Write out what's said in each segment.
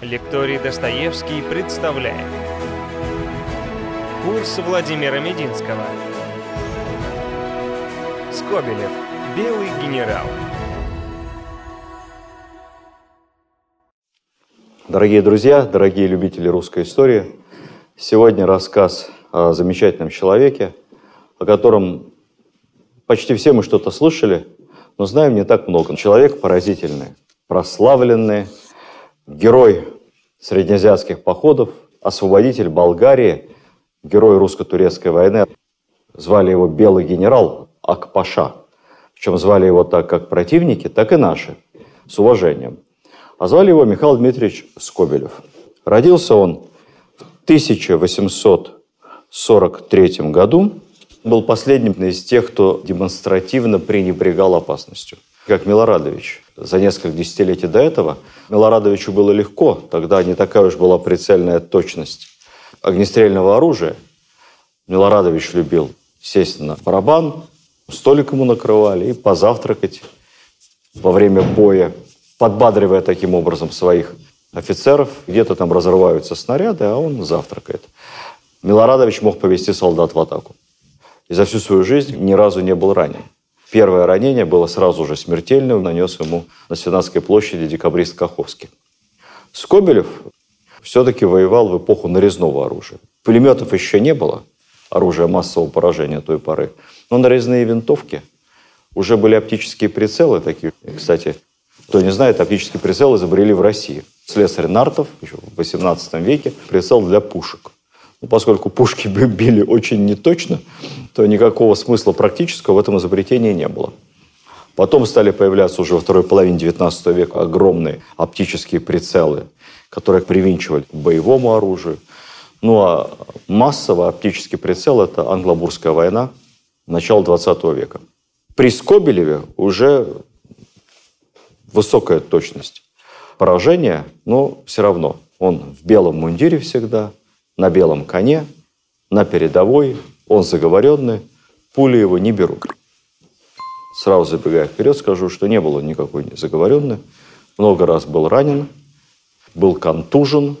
Лекторий Достоевский представляет Курс Владимира Мединского Скобелев. Белый генерал. Дорогие друзья, дорогие любители русской истории, сегодня рассказ о замечательном человеке, о котором почти все мы что-то слышали, но знаем не так много. Человек поразительный, прославленный, герой среднеазиатских походов, освободитель Болгарии, герой русско-турецкой войны. Звали его Белый генерал Акпаша. Причем звали его так как противники, так и наши, с уважением. А звали его Михаил Дмитриевич Скобелев. Родился он в 1843 году. Был последним из тех, кто демонстративно пренебрегал опасностью. Как Милорадович. За несколько десятилетий до этого Милорадовичу было легко. Тогда не такая уж была прицельная точность огнестрельного оружия. Милорадович любил сесть на барабан, столик ему накрывали и позавтракать во время боя, подбадривая таким образом своих офицеров. Где-то там разрываются снаряды, а он завтракает. Милорадович мог повести солдат в атаку. И за всю свою жизнь ни разу не был ранен. Первое ранение было сразу же смертельным, нанес ему на Сенатской площади декабрист Каховский. Скобелев все-таки воевал в эпоху нарезного оружия. Пулеметов еще не было, оружия массового поражения той поры. Но нарезные винтовки уже были оптические прицелы такие. Кстати, кто не знает, оптический прицел изобрели в России. Слесарь Нартов еще в 18 веке прицел для пушек. Ну, поскольку пушки били очень неточно, то никакого смысла практического в этом изобретении не было. Потом стали появляться уже во второй половине XIX века огромные оптические прицелы, которые привинчивали к боевому оружию. Ну а массово оптический прицел – это англобурская война начала XX века. При Скобелеве уже высокая точность поражения, но все равно он в белом мундире всегда, на белом коне, на передовой, он заговоренный, пули его не берут. Сразу забегая вперед, скажу, что не было никакой заговоренной. Много раз был ранен, был контужен.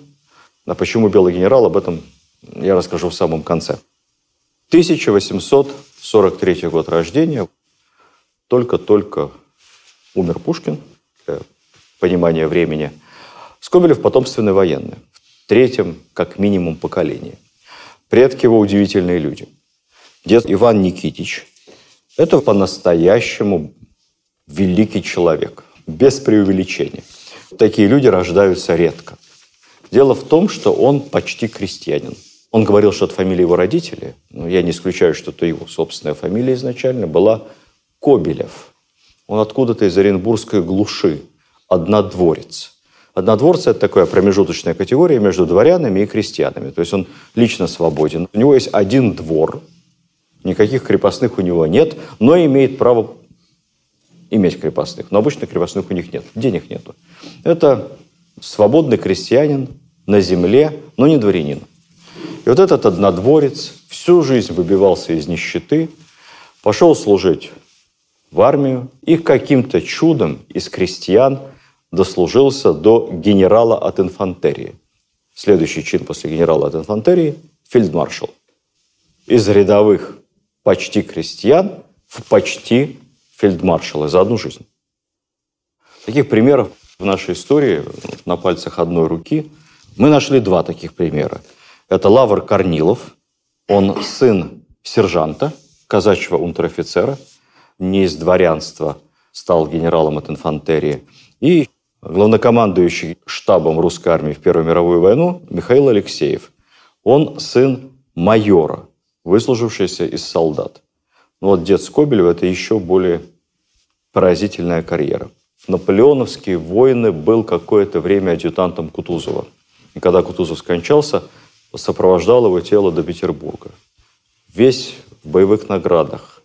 А почему белый генерал, об этом я расскажу в самом конце. 1843 год рождения. Только-только умер Пушкин, для понимания времени. Скобелев потомственный военный. В третьем, как минимум, поколении. Предки его удивительные люди. Дед Иван Никитич – это по-настоящему великий человек, без преувеличения. Такие люди рождаются редко. Дело в том, что он почти крестьянин. Он говорил, что от фамилии его родителей, но я не исключаю, что это его собственная фамилия изначально, была Кобелев. Он откуда-то из Оренбургской глуши, однодворец. Однодворцы – это такая промежуточная категория между дворянами и крестьянами. То есть он лично свободен. У него есть один двор, никаких крепостных у него нет, но имеет право иметь крепостных. Но обычно крепостных у них нет, денег нету. Это свободный крестьянин на земле, но не дворянин. И вот этот однодворец всю жизнь выбивался из нищеты, пошел служить в армию и каким-то чудом из крестьян дослужился до генерала от инфантерии. Следующий чин после генерала от инфантерии – фельдмаршал. Из рядовых почти крестьян в почти фельдмаршалы за одну жизнь. Таких примеров в нашей истории на пальцах одной руки мы нашли два таких примера – это Лавр Корнилов. Он сын сержанта, казачьего унтер-офицера, не из дворянства, стал генералом от инфантерии. И главнокомандующий штабом русской армии в Первую мировую войну Михаил Алексеев. Он сын майора, выслужившийся из солдат. Но вот дед Скобелева – это еще более поразительная карьера. В наполеоновские войны был какое-то время адъютантом Кутузова. И когда Кутузов скончался – сопровождал его тело до Петербурга. Весь в боевых наградах.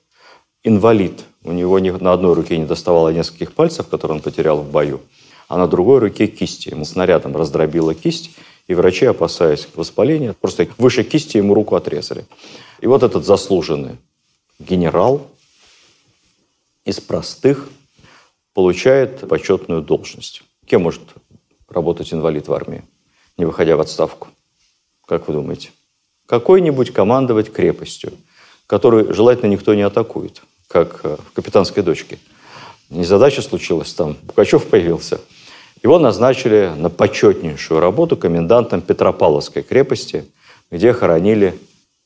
Инвалид. У него на одной руке не доставало нескольких пальцев, которые он потерял в бою, а на другой руке кисти. Ему снарядом раздробила кисть, и врачи, опасаясь воспаления, просто выше кисти ему руку отрезали. И вот этот заслуженный генерал из простых получает почетную должность. Кем может работать инвалид в армии, не выходя в отставку? Как вы думаете? Какой-нибудь командовать крепостью, которую желательно никто не атакует, как э, в «Капитанской дочке». Незадача случилась там, Пугачев появился. Его назначили на почетнейшую работу комендантом Петропавловской крепости, где хоронили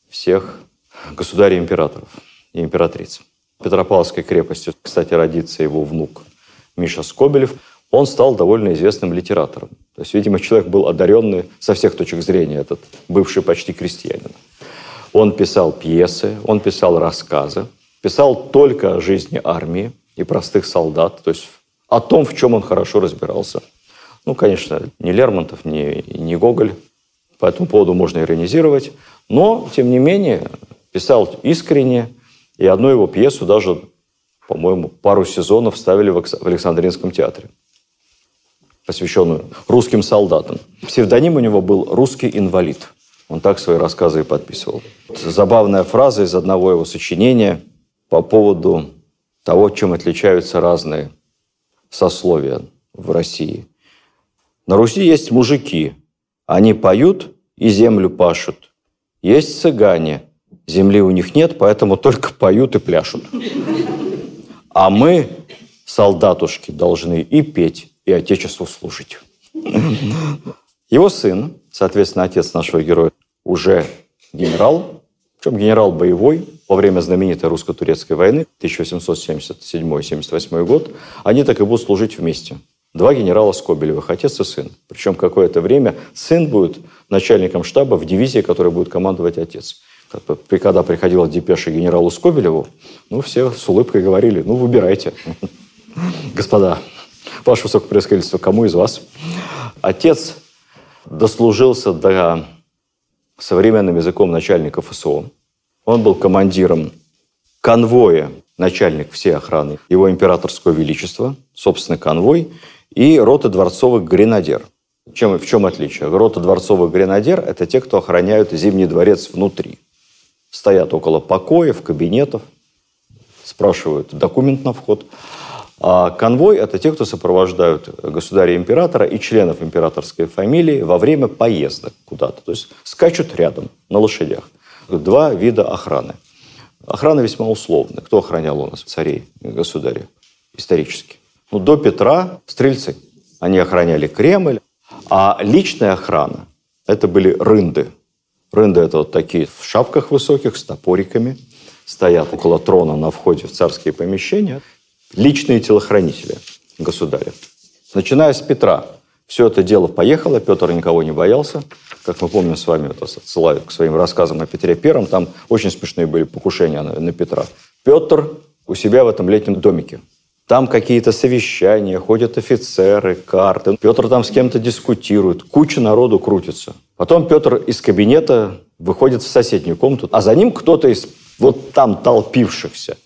всех государей-императоров и императриц. Петропавловской крепостью, кстати, родится его внук Миша Скобелев. Он стал довольно известным литератором. То есть, видимо, человек был одаренный со всех точек зрения, этот бывший почти крестьянин. Он писал пьесы, он писал рассказы, писал только о жизни армии и простых солдат, то есть о том, в чем он хорошо разбирался. Ну, конечно, не Лермонтов, не, не Гоголь, по этому поводу можно иронизировать, но, тем не менее, писал искренне, и одну его пьесу даже, по-моему, пару сезонов ставили в Александринском театре, посвященную русским солдатам. Псевдоним у него был «Русский инвалид». Он так свои рассказы и подписывал. Забавная фраза из одного его сочинения по поводу того, чем отличаются разные сословия в России. На Руси есть мужики. Они поют и землю пашут. Есть цыгане. Земли у них нет, поэтому только поют и пляшут. А мы, солдатушки, должны и петь, и Отечеству служить. Его сын, соответственно, отец нашего героя, уже генерал, причем генерал боевой, во время знаменитой русско-турецкой войны 1877-78 год, они так и будут служить вместе. Два генерала Скобелевых, отец и сын. Причем какое-то время сын будет начальником штаба в дивизии, которой будет командовать отец. Когда приходила депеша генералу Скобелеву, ну, все с улыбкой говорили, ну, выбирайте. Господа, ваше высокопревосходительство, кому из вас? Отец дослужился до современным языком начальника ФСО. Он был командиром конвоя, начальник всей охраны его императорского величества, собственно, конвой, и роты дворцовых гренадер. Чем, в чем отличие? Рота дворцовых гренадер – это те, кто охраняют Зимний дворец внутри. Стоят около покоев, кабинетов, спрашивают документ на вход. А конвой – это те, кто сопровождают государя-императора и членов императорской фамилии во время поездок куда-то. То есть скачут рядом на лошадях два вида охраны. Охрана весьма условная. Кто охранял у нас царей, государя, исторически? Ну, до Петра стрельцы. Они охраняли Кремль. А личная охрана – это были рынды. Рынды – это вот такие в шапках высоких, с топориками, стоят около трона на входе в царские помещения. Личные телохранители государя. Начиная с Петра все это дело поехало, Петр никого не боялся. Как мы помним с вами, это отсылаю к своим рассказам о Петре Первом, там очень смешные были покушения на, на Петра. Петр у себя в этом летнем домике. Там какие-то совещания, ходят офицеры, карты. Петр там с кем-то дискутирует, куча народу крутится. Потом Петр из кабинета выходит в соседнюю комнату, а за ним кто-то из вот там толпившихся.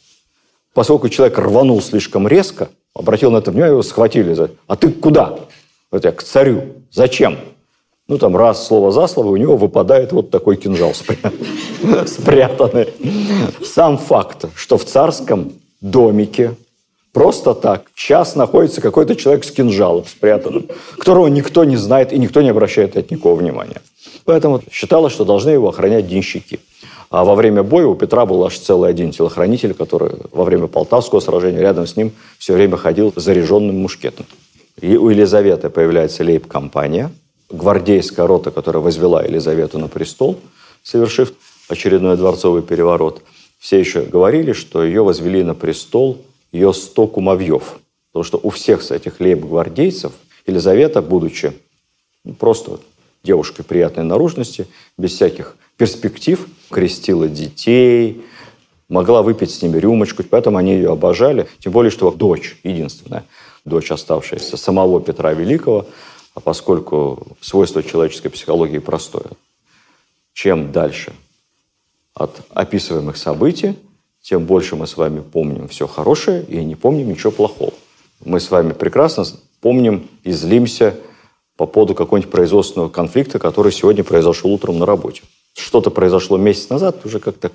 Поскольку человек рванул слишком резко, обратил на это внимание, его схватили. За... А ты куда? Вот я к царю. Зачем? Ну, там раз слово за слово, у него выпадает вот такой кинжал спрятанный. Сам факт, что в царском домике просто так час находится какой-то человек с кинжалом спрятанным, которого никто не знает и никто не обращает от никакого внимания. Поэтому считалось, что должны его охранять денщики. А во время боя у Петра был аж целый один телохранитель, который во время Полтавского сражения рядом с ним все время ходил заряженным мушкетом. И у Елизаветы появляется лейб-компания, гвардейская рота, которая возвела Елизавету на престол, совершив очередной дворцовый переворот. Все еще говорили, что ее возвели на престол ее сто кумовьев. Потому что у всех этих лейб-гвардейцев Елизавета, будучи просто девушкой приятной наружности, без всяких перспектив, крестила детей, могла выпить с ними рюмочку, поэтому они ее обожали. Тем более, что дочь единственная – дочь оставшаяся самого Петра Великого, а поскольку свойство человеческой психологии простое. Чем дальше от описываемых событий, тем больше мы с вами помним все хорошее и не помним ничего плохого. Мы с вами прекрасно помним и злимся по поводу какого-нибудь производственного конфликта, который сегодня произошел утром на работе. Что-то произошло месяц назад, уже как-то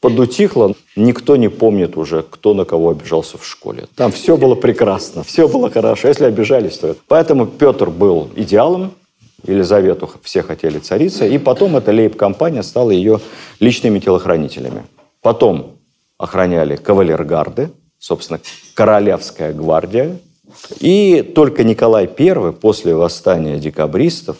подутихло, никто не помнит уже, кто на кого обижался в школе. Там все было прекрасно, все было хорошо. Если обижались, то это. Поэтому Петр был идеалом, Елизавету все хотели царица, и потом эта лейб-компания стала ее личными телохранителями. Потом охраняли кавалергарды, собственно, королевская гвардия, и только Николай I после восстания декабристов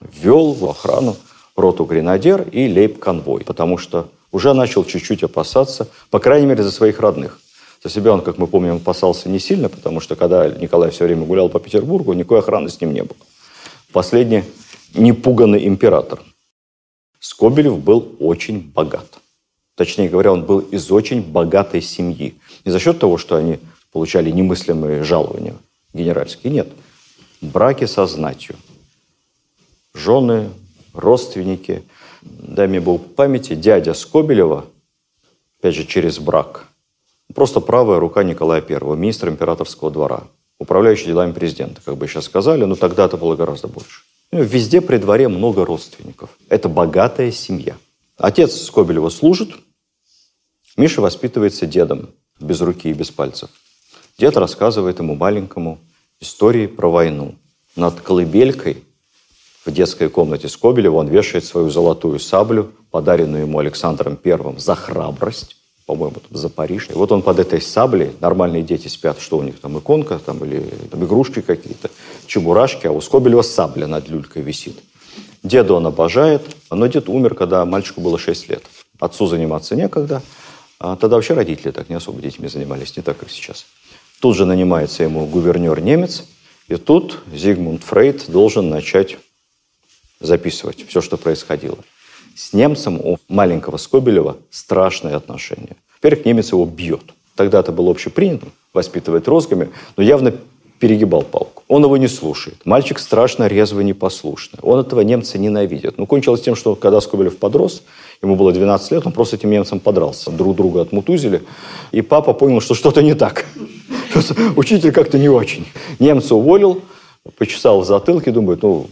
ввел в охрану роту гренадер и лейб-конвой, потому что уже начал чуть-чуть опасаться, по крайней мере, за своих родных. За себя он, как мы помним, опасался не сильно, потому что когда Николай все время гулял по Петербургу, никакой охраны с ним не было. Последний непуганный император. Скобелев был очень богат. Точнее говоря, он был из очень богатой семьи. Не за счет того, что они получали немыслимые жалования генеральские, нет. Браки со знатью. Жены, родственники. Дай мне Бог памяти, дядя Скобелева, опять же, через брак, просто правая рука Николая I, министра императорского двора, управляющий делами президента, как бы сейчас сказали, но тогда это было гораздо больше. Ну, везде при дворе много родственников. Это богатая семья. Отец Скобелева служит, Миша воспитывается дедом, без руки и без пальцев. Дед рассказывает ему маленькому истории про войну. Над колыбелькой в детской комнате Скобелева он вешает свою золотую саблю, подаренную ему Александром Первым за храбрость, по-моему, за Париж. И вот он под этой саблей, нормальные дети спят, что у них там, иконка там, или там, игрушки какие-то, чебурашки, а у Скобелева сабля над люлькой висит. Деда он обожает, но дед умер, когда мальчику было 6 лет. Отцу заниматься некогда, а тогда вообще родители так не особо детьми занимались, не так, как сейчас. Тут же нанимается ему гувернер немец, и тут Зигмунд Фрейд должен начать записывать все, что происходило. С немцем у маленького Скобелева страшные отношения. Во-первых, немец его бьет. Тогда это было общепринято, воспитывать розгами, но явно перегибал палку. Он его не слушает. Мальчик страшно резвый, непослушный. Он этого немца ненавидит. Ну, кончилось тем, что когда Скобелев подрос, ему было 12 лет, он просто этим немцем подрался. Друг друга отмутузили. И папа понял, что что-то не так. Учитель как-то не очень. Немца уволил, почесал в затылке, думает, ну,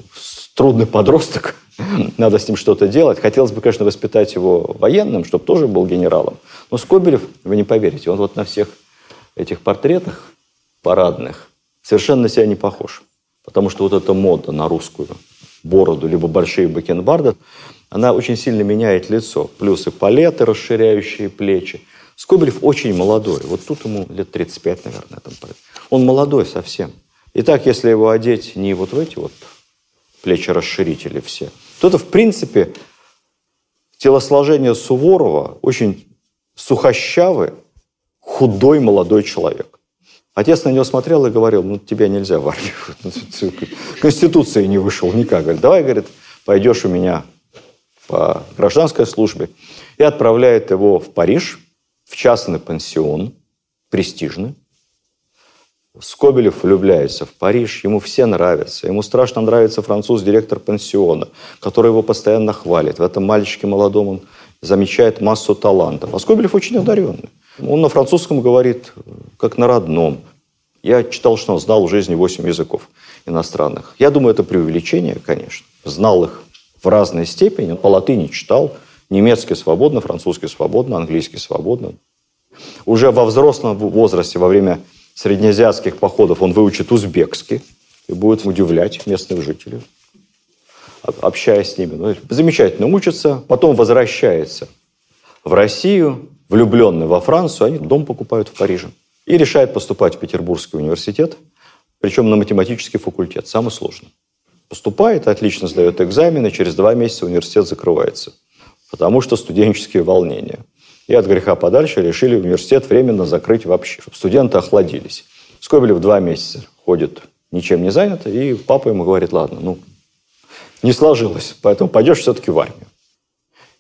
трудный подросток, надо с ним что-то делать. Хотелось бы, конечно, воспитать его военным, чтобы тоже был генералом. Но Скобелев, вы не поверите, он вот на всех этих портретах парадных совершенно на себя не похож. Потому что вот эта мода на русскую бороду, либо большие бакенбарды, она очень сильно меняет лицо. Плюс и палеты, расширяющие плечи. Скобелев очень молодой. Вот тут ему лет 35, наверное. Там. Он молодой совсем. Итак, если его одеть не вот в эти вот плечи расширители все, то это, в принципе, телосложение Суворова очень сухощавый, худой молодой человек. Отец на него смотрел и говорил, ну, тебя нельзя в армию. Конституции не вышел никак. Говорит, давай, говорит, пойдешь у меня по гражданской службе. И отправляет его в Париж, в частный пансион, престижный. Скобелев влюбляется в Париж, ему все нравятся. Ему страшно нравится француз, директор пансиона, который его постоянно хвалит. В этом мальчике молодом он замечает массу талантов. А Скобелев очень одаренный. Он на французском говорит, как на родном. Я читал, что он знал в жизни 8 языков иностранных. Я думаю, это преувеличение, конечно. Знал их в разной степени. Он по латыни читал. Немецкий свободно, французский свободно, английский свободно. Уже во взрослом возрасте, во время среднеазиатских походов, он выучит узбекский и будет удивлять местных жителей, общаясь с ними. Ну, замечательно учится, потом возвращается в Россию, влюбленный во Францию, они дом покупают в Париже. И решает поступать в Петербургский университет, причем на математический факультет, самый сложный. Поступает, отлично сдает экзамены, через два месяца университет закрывается, потому что студенческие волнения. И от греха подальше решили университет временно закрыть вообще, чтобы студенты охладились. Скобелев два месяца ходит ничем не занят, и папа ему говорит, ладно, ну, не сложилось, поэтому пойдешь все-таки в армию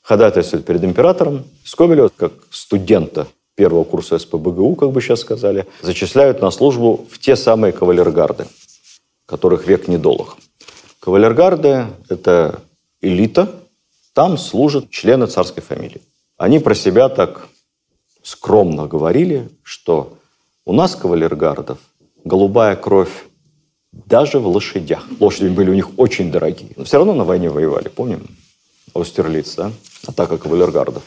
ходатайствует перед императором. Скобелева, как студента первого курса СПБГУ, как бы сейчас сказали, зачисляют на службу в те самые кавалергарды, которых век недолг. Кавалергарды – это элита, там служат члены царской фамилии. Они про себя так скромно говорили, что у нас кавалергардов голубая кровь даже в лошадях. Лошади были у них очень дорогие. Но все равно на войне воевали, помним? Аустерлиц, да? атака кавалергардов.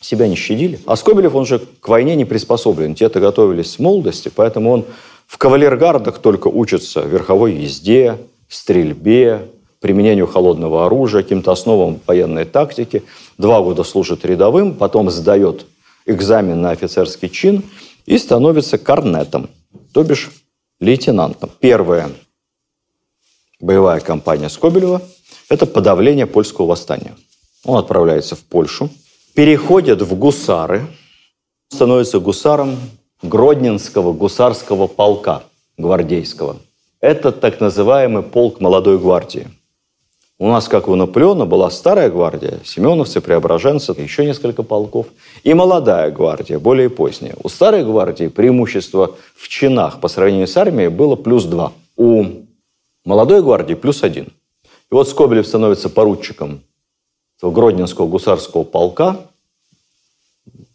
себя не щадили. А Скобелев, он же к войне не приспособлен. Те-то готовились с молодости, поэтому он в кавалергардах только учится верховой езде, стрельбе, применению холодного оружия, каким-то основам военной тактики. Два года служит рядовым, потом сдает экзамен на офицерский чин и становится корнетом, то бишь лейтенантом. Первая боевая кампания Скобелева – это подавление польского восстания. Он отправляется в Польшу, переходит в гусары, становится гусаром Гродненского гусарского полка гвардейского. Это так называемый полк молодой гвардии. У нас, как у Наполеона, была старая гвардия, семеновцы, преображенцы, еще несколько полков, и молодая гвардия, более поздняя. У старой гвардии преимущество в чинах по сравнению с армией было плюс два. У молодой гвардии плюс один. И вот Скобелев становится поручиком Гродненского гусарского полка,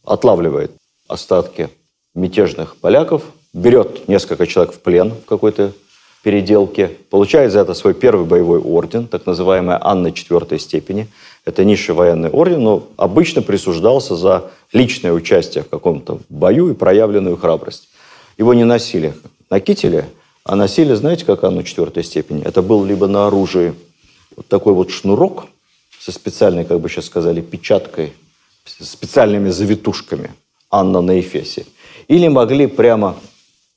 отлавливает остатки мятежных поляков, берет несколько человек в плен в какой-то переделке, получает за это свой первый боевой орден, так называемый Анна четвертой степени. Это низший военный орден, но обычно присуждался за личное участие в каком-то бою и проявленную храбрость. Его не носили на кителе, а носили, знаете, как Анну четвертой степени? Это был либо на оружии вот такой вот шнурок со специальной, как бы сейчас сказали, печаткой, специальными завитушками Анна на Эфесе – или могли прямо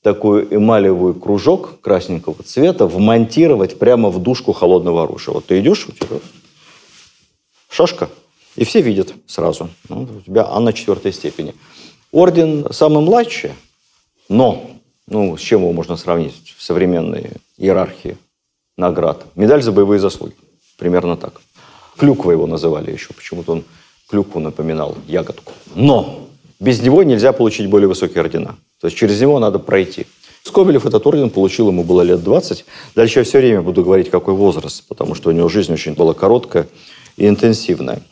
такой эмалевый кружок красненького цвета вмонтировать прямо в дужку холодного оружия. Вот ты идешь, у тебя шашка, и все видят сразу. Ну, у тебя Анна четвертой степени. Орден самый младший, но, ну, с чем его можно сравнить в современной иерархии наград? Медаль за боевые заслуги. Примерно так. Клюква его называли еще. Почему-то он клюкву напоминал, ягодку. Но без него нельзя получить более высокие ордена. То есть через него надо пройти. Скобелев этот орден получил, ему было лет 20. Дальше я все время буду говорить, какой возраст, потому что у него жизнь очень была короткая и интенсивная.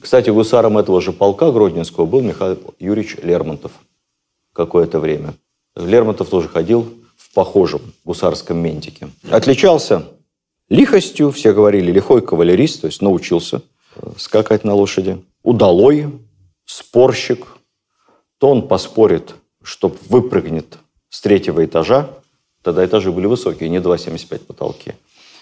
Кстати, гусаром этого же полка Гродненского был Михаил Юрьевич Лермонтов какое-то время. Лермонтов тоже ходил в похожем гусарском ментике. Отличался лихостью, все говорили, лихой кавалерист, то есть научился скакать на лошади. Удалой, спорщик, то он поспорит, что выпрыгнет с третьего этажа, тогда этажи были высокие, не 2,75 потолки.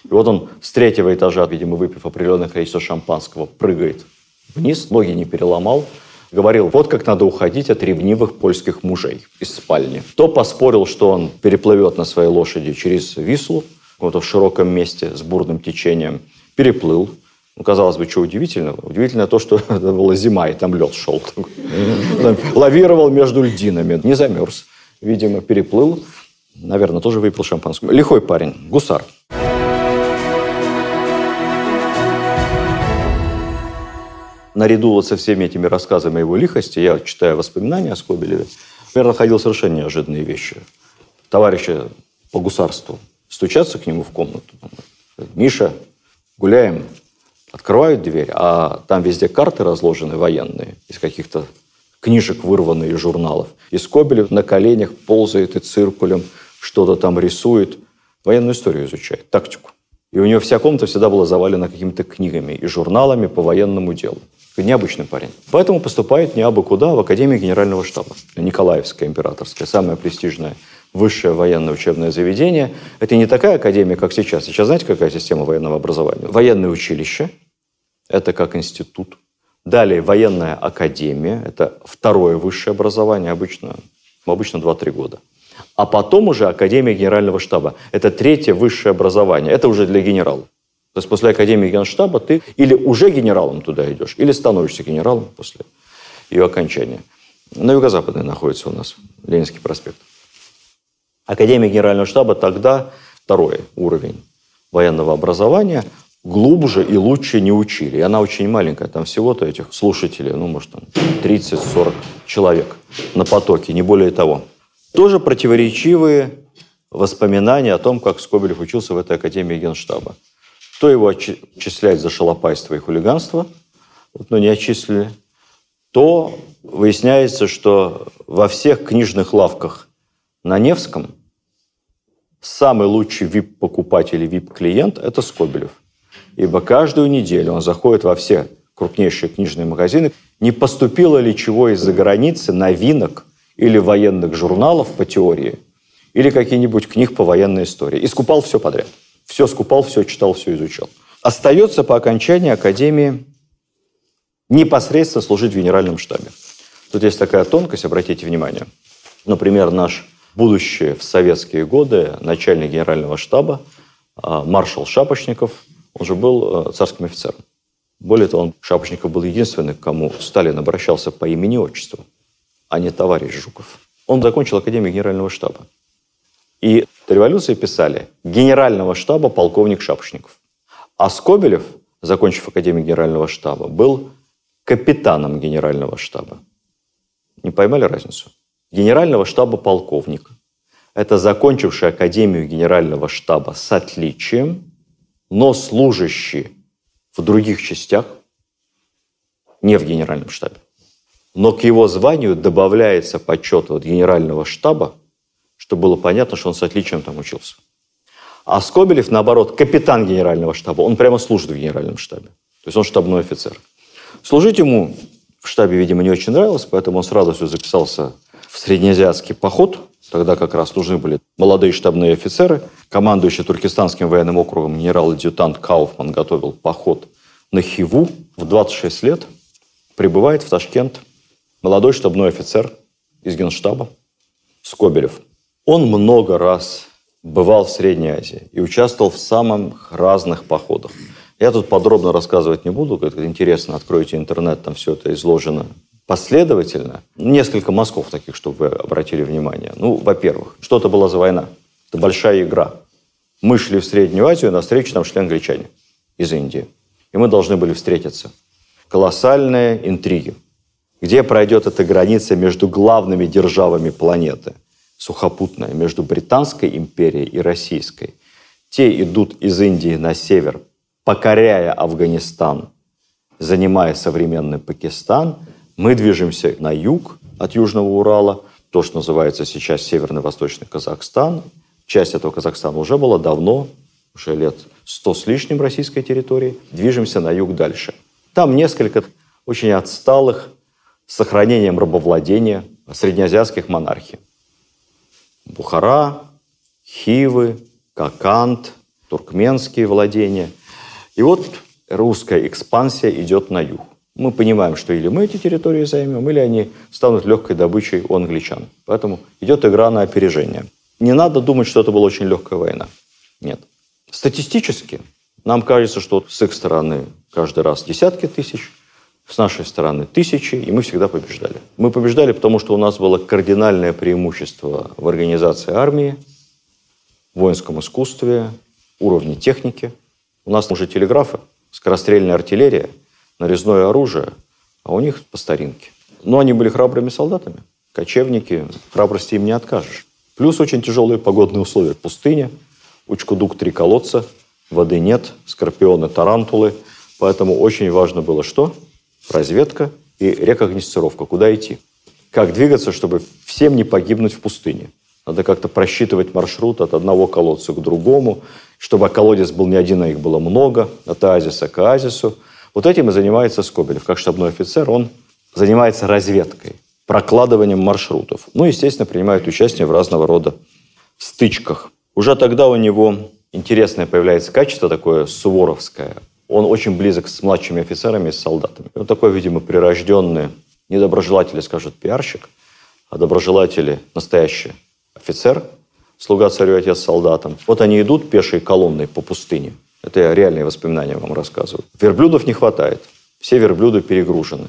И вот он с третьего этажа, видимо, выпив определенное количество шампанского, прыгает вниз, ноги не переломал, говорил, вот как надо уходить от ревнивых польских мужей из спальни. То поспорил, что он переплывет на своей лошади через Вислу, в широком месте с бурным течением, переплыл, ну, казалось бы, что удивительного? Удивительно то, что это была зима, и там лед шел. Лавировал между льдинами. Не замерз. Видимо, переплыл. Наверное, тоже выпил шампанское. Лихой парень, гусар. Наряду вот со всеми этими рассказами о его лихости, я читаю воспоминания о Скобелеве, например, находил совершенно неожиданные вещи. Товарищи по гусарству стучатся к нему в комнату. Миша, гуляем, Открывают дверь, а там везде карты разложены военные, из каких-то книжек вырванные из журналов. И Скобелев на коленях ползает и циркулем что-то там рисует. Военную историю изучает, тактику. И у него вся комната всегда была завалена какими-то книгами и журналами по военному делу. Необычный парень. Поэтому поступает не абы куда, а в Академию Генерального штаба. Николаевская императорская, самая престижная высшее военное учебное заведение. Это не такая академия, как сейчас. Сейчас знаете, какая система военного образования? Военное училище – это как институт. Далее военная академия – это второе высшее образование, обычно, обычно 2-3 года. А потом уже Академия Генерального штаба. Это третье высшее образование. Это уже для генералов. То есть после Академии Генштаба ты или уже генералом туда идешь, или становишься генералом после ее окончания. На юго-западной находится у нас Ленинский проспект. Академия Генерального штаба тогда второй уровень военного образования глубже и лучше не учили. И она очень маленькая, там всего-то этих слушателей, ну, может, там 30-40 человек на потоке, не более того. Тоже противоречивые воспоминания о том, как Скобелев учился в этой Академии Генштаба. То его отчислять за шалопайство и хулиганство, но не отчислили, то выясняется, что во всех книжных лавках на Невском самый лучший VIP-покупатель и VIP-клиент – это Скобелев. Ибо каждую неделю он заходит во все крупнейшие книжные магазины, не поступило ли чего из-за границы, новинок или военных журналов по теории, или какие-нибудь книг по военной истории. И скупал все подряд. Все скупал, все читал, все изучал. Остается по окончании Академии непосредственно служить в генеральном штабе. Тут есть такая тонкость, обратите внимание. Например, наш будущий в советские годы начальник генерального штаба, а, маршал Шапошников, он же был э, царским офицером. Более того, он, Шапошников был единственный, к кому Сталин обращался по имени-отчеству, а не товарищ Жуков. Он закончил Академию генерального штаба. И до революции писали генерального штаба полковник Шапошников. А Скобелев, закончив Академию генерального штаба, был капитаном генерального штаба. Не поймали разницу? Генерального штаба полковник. Это закончивший Академию генерального штаба с отличием, но служащий в других частях, не в генеральном штабе. Но к его званию добавляется почет от генерального штаба, чтобы было понятно, что он с отличием там учился. А Скобелев, наоборот, капитан генерального штаба. Он прямо служит в генеральном штабе. То есть он штабной офицер. Служить ему в штабе, видимо, не очень нравилось, поэтому он с радостью записался в среднеазиатский поход. Тогда как раз нужны были молодые штабные офицеры. Командующий Туркестанским военным округом генерал-адъютант Кауфман готовил поход на Хиву в 26 лет. Прибывает в Ташкент молодой штабной офицер из генштаба Скобелев. Он много раз бывал в Средней Азии и участвовал в самых разных походах. Я тут подробно рассказывать не буду, как интересно, откройте интернет, там все это изложено последовательно. Несколько мазков таких, чтобы вы обратили внимание. Ну, во-первых, что это была за война? Это большая игра. Мы шли в Среднюю Азию, на встречу там шли англичане из Индии. И мы должны были встретиться. Колоссальные интриги. Где пройдет эта граница между главными державами планеты? Сухопутная, между Британской империей и Российской. Те идут из Индии на север покоряя Афганистан, занимая современный Пакистан, мы движемся на юг от Южного Урала, то, что называется сейчас Северно-Восточный Казахстан. Часть этого Казахстана уже была давно, уже лет сто с лишним российской территории. Движемся на юг дальше. Там несколько очень отсталых с сохранением рабовладения среднеазиатских монархий. Бухара, Хивы, Какант, туркменские владения. И вот русская экспансия идет на юг. Мы понимаем, что или мы эти территории займем, или они станут легкой добычей у англичан. Поэтому идет игра на опережение. Не надо думать, что это была очень легкая война. Нет. Статистически нам кажется, что с их стороны каждый раз десятки тысяч, с нашей стороны тысячи, и мы всегда побеждали. Мы побеждали, потому что у нас было кардинальное преимущество в организации армии, воинском искусстве, уровне техники – у нас уже телеграфы, скорострельная артиллерия, нарезное оружие, а у них по старинке. Но они были храбрыми солдатами. Кочевники, храбрости им не откажешь. Плюс очень тяжелые погодные условия. Пустыня, Учкудук три колодца, воды нет, скорпионы, тарантулы. Поэтому очень важно было что? Разведка и рекогносцировка. Куда идти? Как двигаться, чтобы всем не погибнуть в пустыне? Надо как-то просчитывать маршрут от одного колодца к другому, чтобы колодец был не один, а их было много, от оазиса к оазису. Вот этим и занимается Скобелев. Как штабной офицер он занимается разведкой, прокладыванием маршрутов. Ну, естественно, принимает участие в разного рода стычках. Уже тогда у него интересное появляется качество такое суворовское. Он очень близок с младшими офицерами и с солдатами. Он такой, видимо, прирожденный, недоброжелатели скажут пиарщик, а доброжелатели настоящий офицер – слуга царю, отец солдатам. Вот они идут пешей колонной по пустыне. Это я реальные воспоминания вам рассказываю. Верблюдов не хватает. Все верблюды перегружены.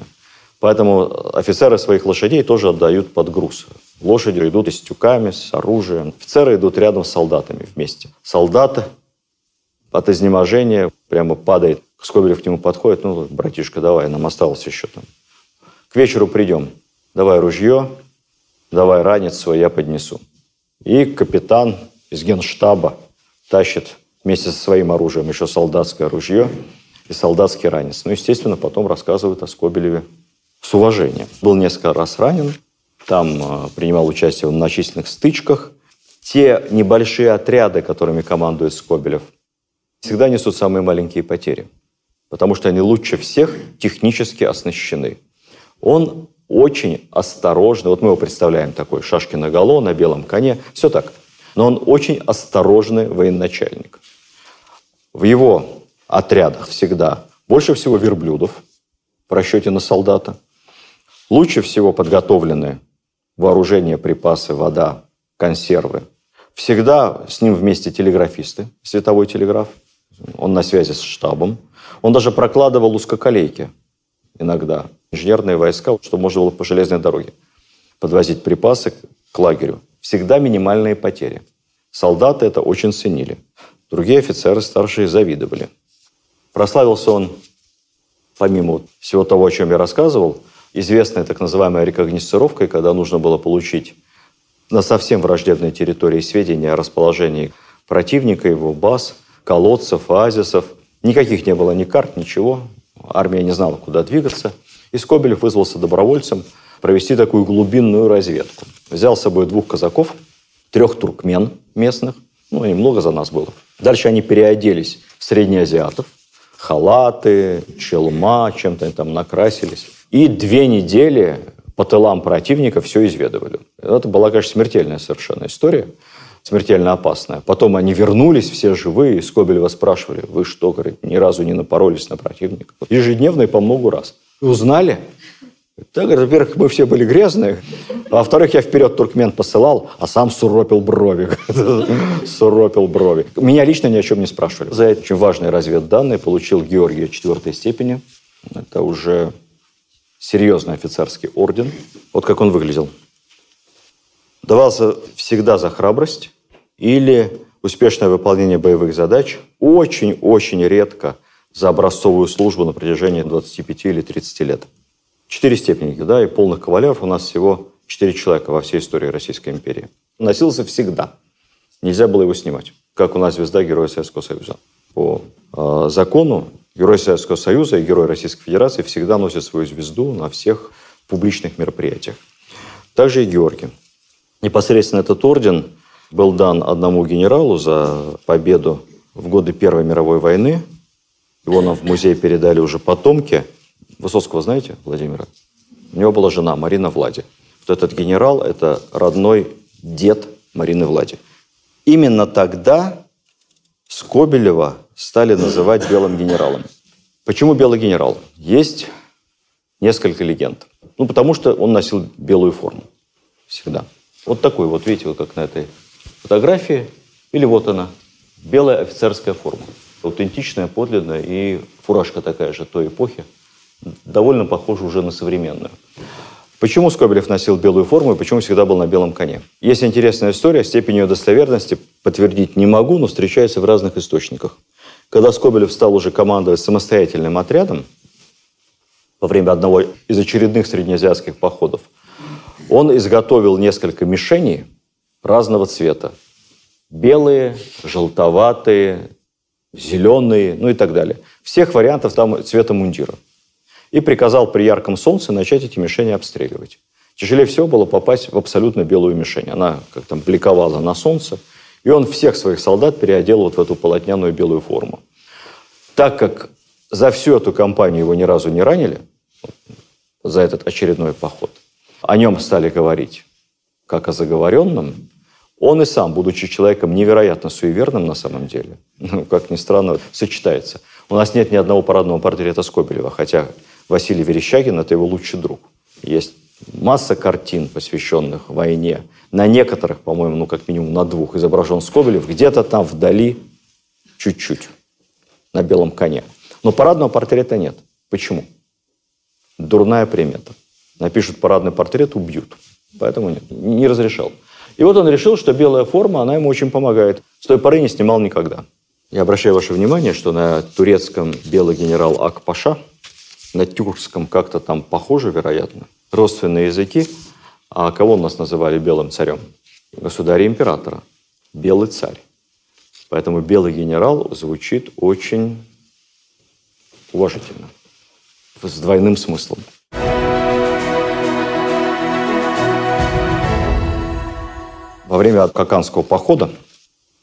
Поэтому офицеры своих лошадей тоже отдают под груз. Лошади идут и с тюками, с оружием. Офицеры идут рядом с солдатами вместе. Солдаты от изнеможения прямо падает. Скобелев к нему подходит. Ну, братишка, давай, нам осталось еще там. К вечеру придем. Давай ружье, давай ранец свой, я поднесу. И капитан из генштаба тащит вместе со своим оружием еще солдатское ружье и солдатский ранец. Ну, естественно, потом рассказывают о Скобелеве с уважением. Был несколько раз ранен, там э, принимал участие в многочисленных стычках. Те небольшие отряды, которыми командует Скобелев, всегда несут самые маленькие потери. потому что они лучше всех технически оснащены. Он очень осторожно, вот мы его представляем такой, шашки на голо, на белом коне, все так. Но он очень осторожный военачальник. В его отрядах всегда больше всего верблюдов в расчете на солдата. Лучше всего подготовлены вооружение, припасы, вода, консервы. Всегда с ним вместе телеграфисты, световой телеграф. Он на связи с штабом. Он даже прокладывал узкоколейки иногда, инженерные войска, чтобы можно было по железной дороге подвозить припасы к лагерю. Всегда минимальные потери. Солдаты это очень ценили. Другие офицеры старшие завидовали. Прославился он, помимо всего того, о чем я рассказывал, известной так называемой рекогносцировкой, когда нужно было получить на совсем враждебной территории сведения о расположении противника, его баз, колодцев, оазисов. Никаких не было ни карт, ничего. Армия не знала, куда двигаться. И Скобелев вызвался добровольцем провести такую глубинную разведку. Взял с собой двух казаков, трех туркмен местных, ну, и много за нас было. Дальше они переоделись в среднеазиатов, халаты, челма, чем-то они там накрасились. И две недели по тылам противника все изведывали. Это была, конечно, смертельная совершенно история, смертельно опасная. Потом они вернулись все живые, и Скобелева спрашивали, вы что, говорит, ни разу не напоролись на противника? Ежедневно и по много раз. Узнали? Так, во-первых, мы все были грязные, а во-вторых, я вперед туркмен посылал, а сам суропил брови. суропил брови. Меня лично ни о чем не спрашивали. За это очень важные разведданные получил Георгия четвертой степени. Это уже серьезный офицерский орден. Вот как он выглядел. Давался всегда за храбрость или успешное выполнение боевых задач. Очень-очень редко за образцовую службу на протяжении 25 или 30 лет. Четыре степени, да, и полных кавалеров у нас всего четыре человека во всей истории Российской империи. Носился всегда. Нельзя было его снимать. Как у нас звезда Героя Советского Союза. По э, закону Герой Советского Союза и Герой Российской Федерации всегда носят свою звезду на всех публичных мероприятиях. Также и Георгий. Непосредственно этот орден был дан одному генералу за победу в годы Первой мировой войны. Его нам в музей передали уже потомки – Высоцкого знаете, Владимира? У него была жена Марина Влади. Вот этот генерал – это родной дед Марины Влади. Именно тогда Скобелева стали называть белым генералом. Почему белый генерал? Есть несколько легенд. Ну, потому что он носил белую форму. Всегда. Вот такой вот, видите, вот как на этой фотографии. Или вот она, белая офицерская форма. Аутентичная, подлинная и фуражка такая же той эпохи довольно похожа уже на современную. Почему Скобелев носил белую форму и почему всегда был на белом коне? Есть интересная история, степень ее достоверности подтвердить не могу, но встречается в разных источниках. Когда Скобелев стал уже командовать самостоятельным отрядом во время одного из очередных среднеазиатских походов, он изготовил несколько мишеней разного цвета. Белые, желтоватые, зеленые, ну и так далее. Всех вариантов там цвета мундира и приказал при ярком солнце начать эти мишени обстреливать. Тяжелее всего было попасть в абсолютно белую мишень. Она как там бликовала на солнце, и он всех своих солдат переодел вот в эту полотняную белую форму. Так как за всю эту кампанию его ни разу не ранили, за этот очередной поход, о нем стали говорить как о заговоренном, он и сам, будучи человеком невероятно суеверным на самом деле, ну, как ни странно, сочетается. У нас нет ни одного парадного портрета Скобелева, хотя Василий Верещагин – это его лучший друг. Есть масса картин, посвященных войне. На некоторых, по-моему, ну как минимум на двух изображен Скобелев, где-то там вдали чуть-чуть, на белом коне. Но парадного портрета нет. Почему? Дурная примета. Напишут парадный портрет – убьют. Поэтому нет, не разрешал. И вот он решил, что белая форма, она ему очень помогает. С той поры не снимал никогда. Я обращаю ваше внимание, что на турецком белый генерал Ак-Паша – на тюркском как-то там похоже, вероятно, родственные языки. А кого нас называли белым царем? Государя императора. Белый царь. Поэтому белый генерал звучит очень уважительно, с двойным смыслом. Во время Каканского похода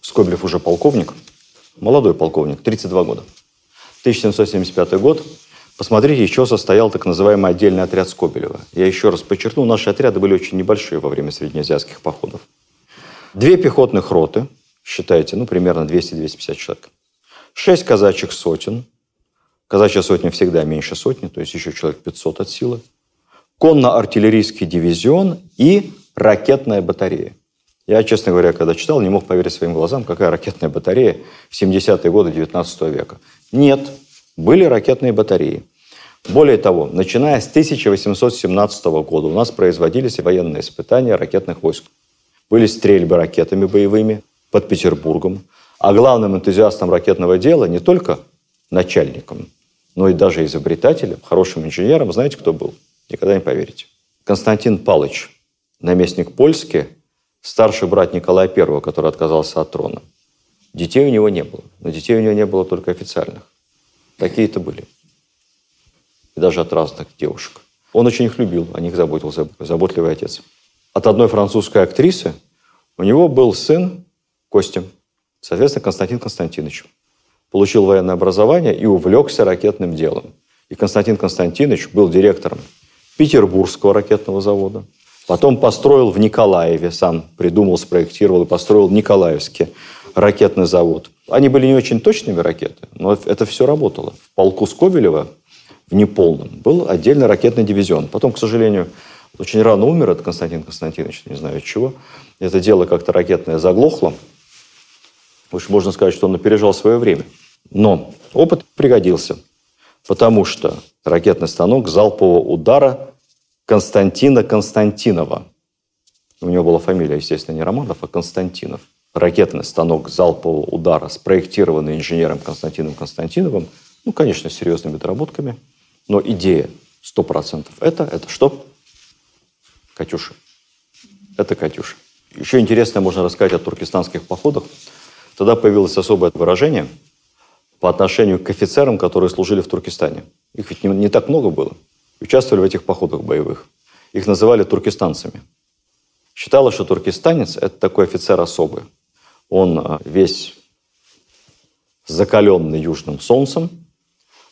Скобелев уже полковник, молодой полковник, 32 года – 1775 год. Посмотрите, чего состоял так называемый отдельный отряд Скобелева. Я еще раз подчеркну, наши отряды были очень небольшие во время среднеазиатских походов. Две пехотных роты, считайте, ну, примерно 200-250 человек. Шесть казачьих сотен. Казачья сотня всегда меньше сотни, то есть еще человек 500 от силы. Конно-артиллерийский дивизион и ракетная батарея. Я, честно говоря, когда читал, не мог поверить своим глазам, какая ракетная батарея в 70-е годы 19 века. Нет, были ракетные батареи. Более того, начиная с 1817 года у нас производились военные испытания ракетных войск. Были стрельбы ракетами боевыми под Петербургом. А главным энтузиастом ракетного дела не только начальником, но и даже изобретателем, хорошим инженером, знаете, кто был? Никогда не поверите. Константин Палыч, наместник Польски, старший брат Николая I, который отказался от трона. Детей у него не было. Но детей у него не было только официальных. Такие-то были. И даже от разных девушек. Он очень их любил, о них заботился, заботливый отец. От одной французской актрисы у него был сын Костя, соответственно, Константин Константинович. Получил военное образование и увлекся ракетным делом. И Константин Константинович был директором Петербургского ракетного завода, Потом построил в Николаеве, сам придумал, спроектировал и построил Николаевский ракетный завод. Они были не очень точными ракеты, но это все работало. В полку Скобелева, в неполном, был отдельный ракетный дивизион. Потом, к сожалению, очень рано умер этот Константин Константинович, не знаю от чего. Это дело как-то ракетное заглохло. Уж можно сказать, что он опережал свое время. Но опыт пригодился, потому что ракетный станок залпового удара Константина Константинова. У него была фамилия, естественно, не Романов, а Константинов. Ракетный станок залпового удара, спроектированный инженером Константином Константиновым. Ну, конечно, с серьезными доработками. Но идея 100% это, это что? Катюша. Это Катюша. Еще интересно можно рассказать о туркестанских походах. Тогда появилось особое выражение по отношению к офицерам, которые служили в Туркестане. Их ведь не, не так много было участвовали в этих походах боевых. Их называли туркестанцами. Считалось, что туркестанец – это такой офицер особый. Он а, весь закаленный южным солнцем,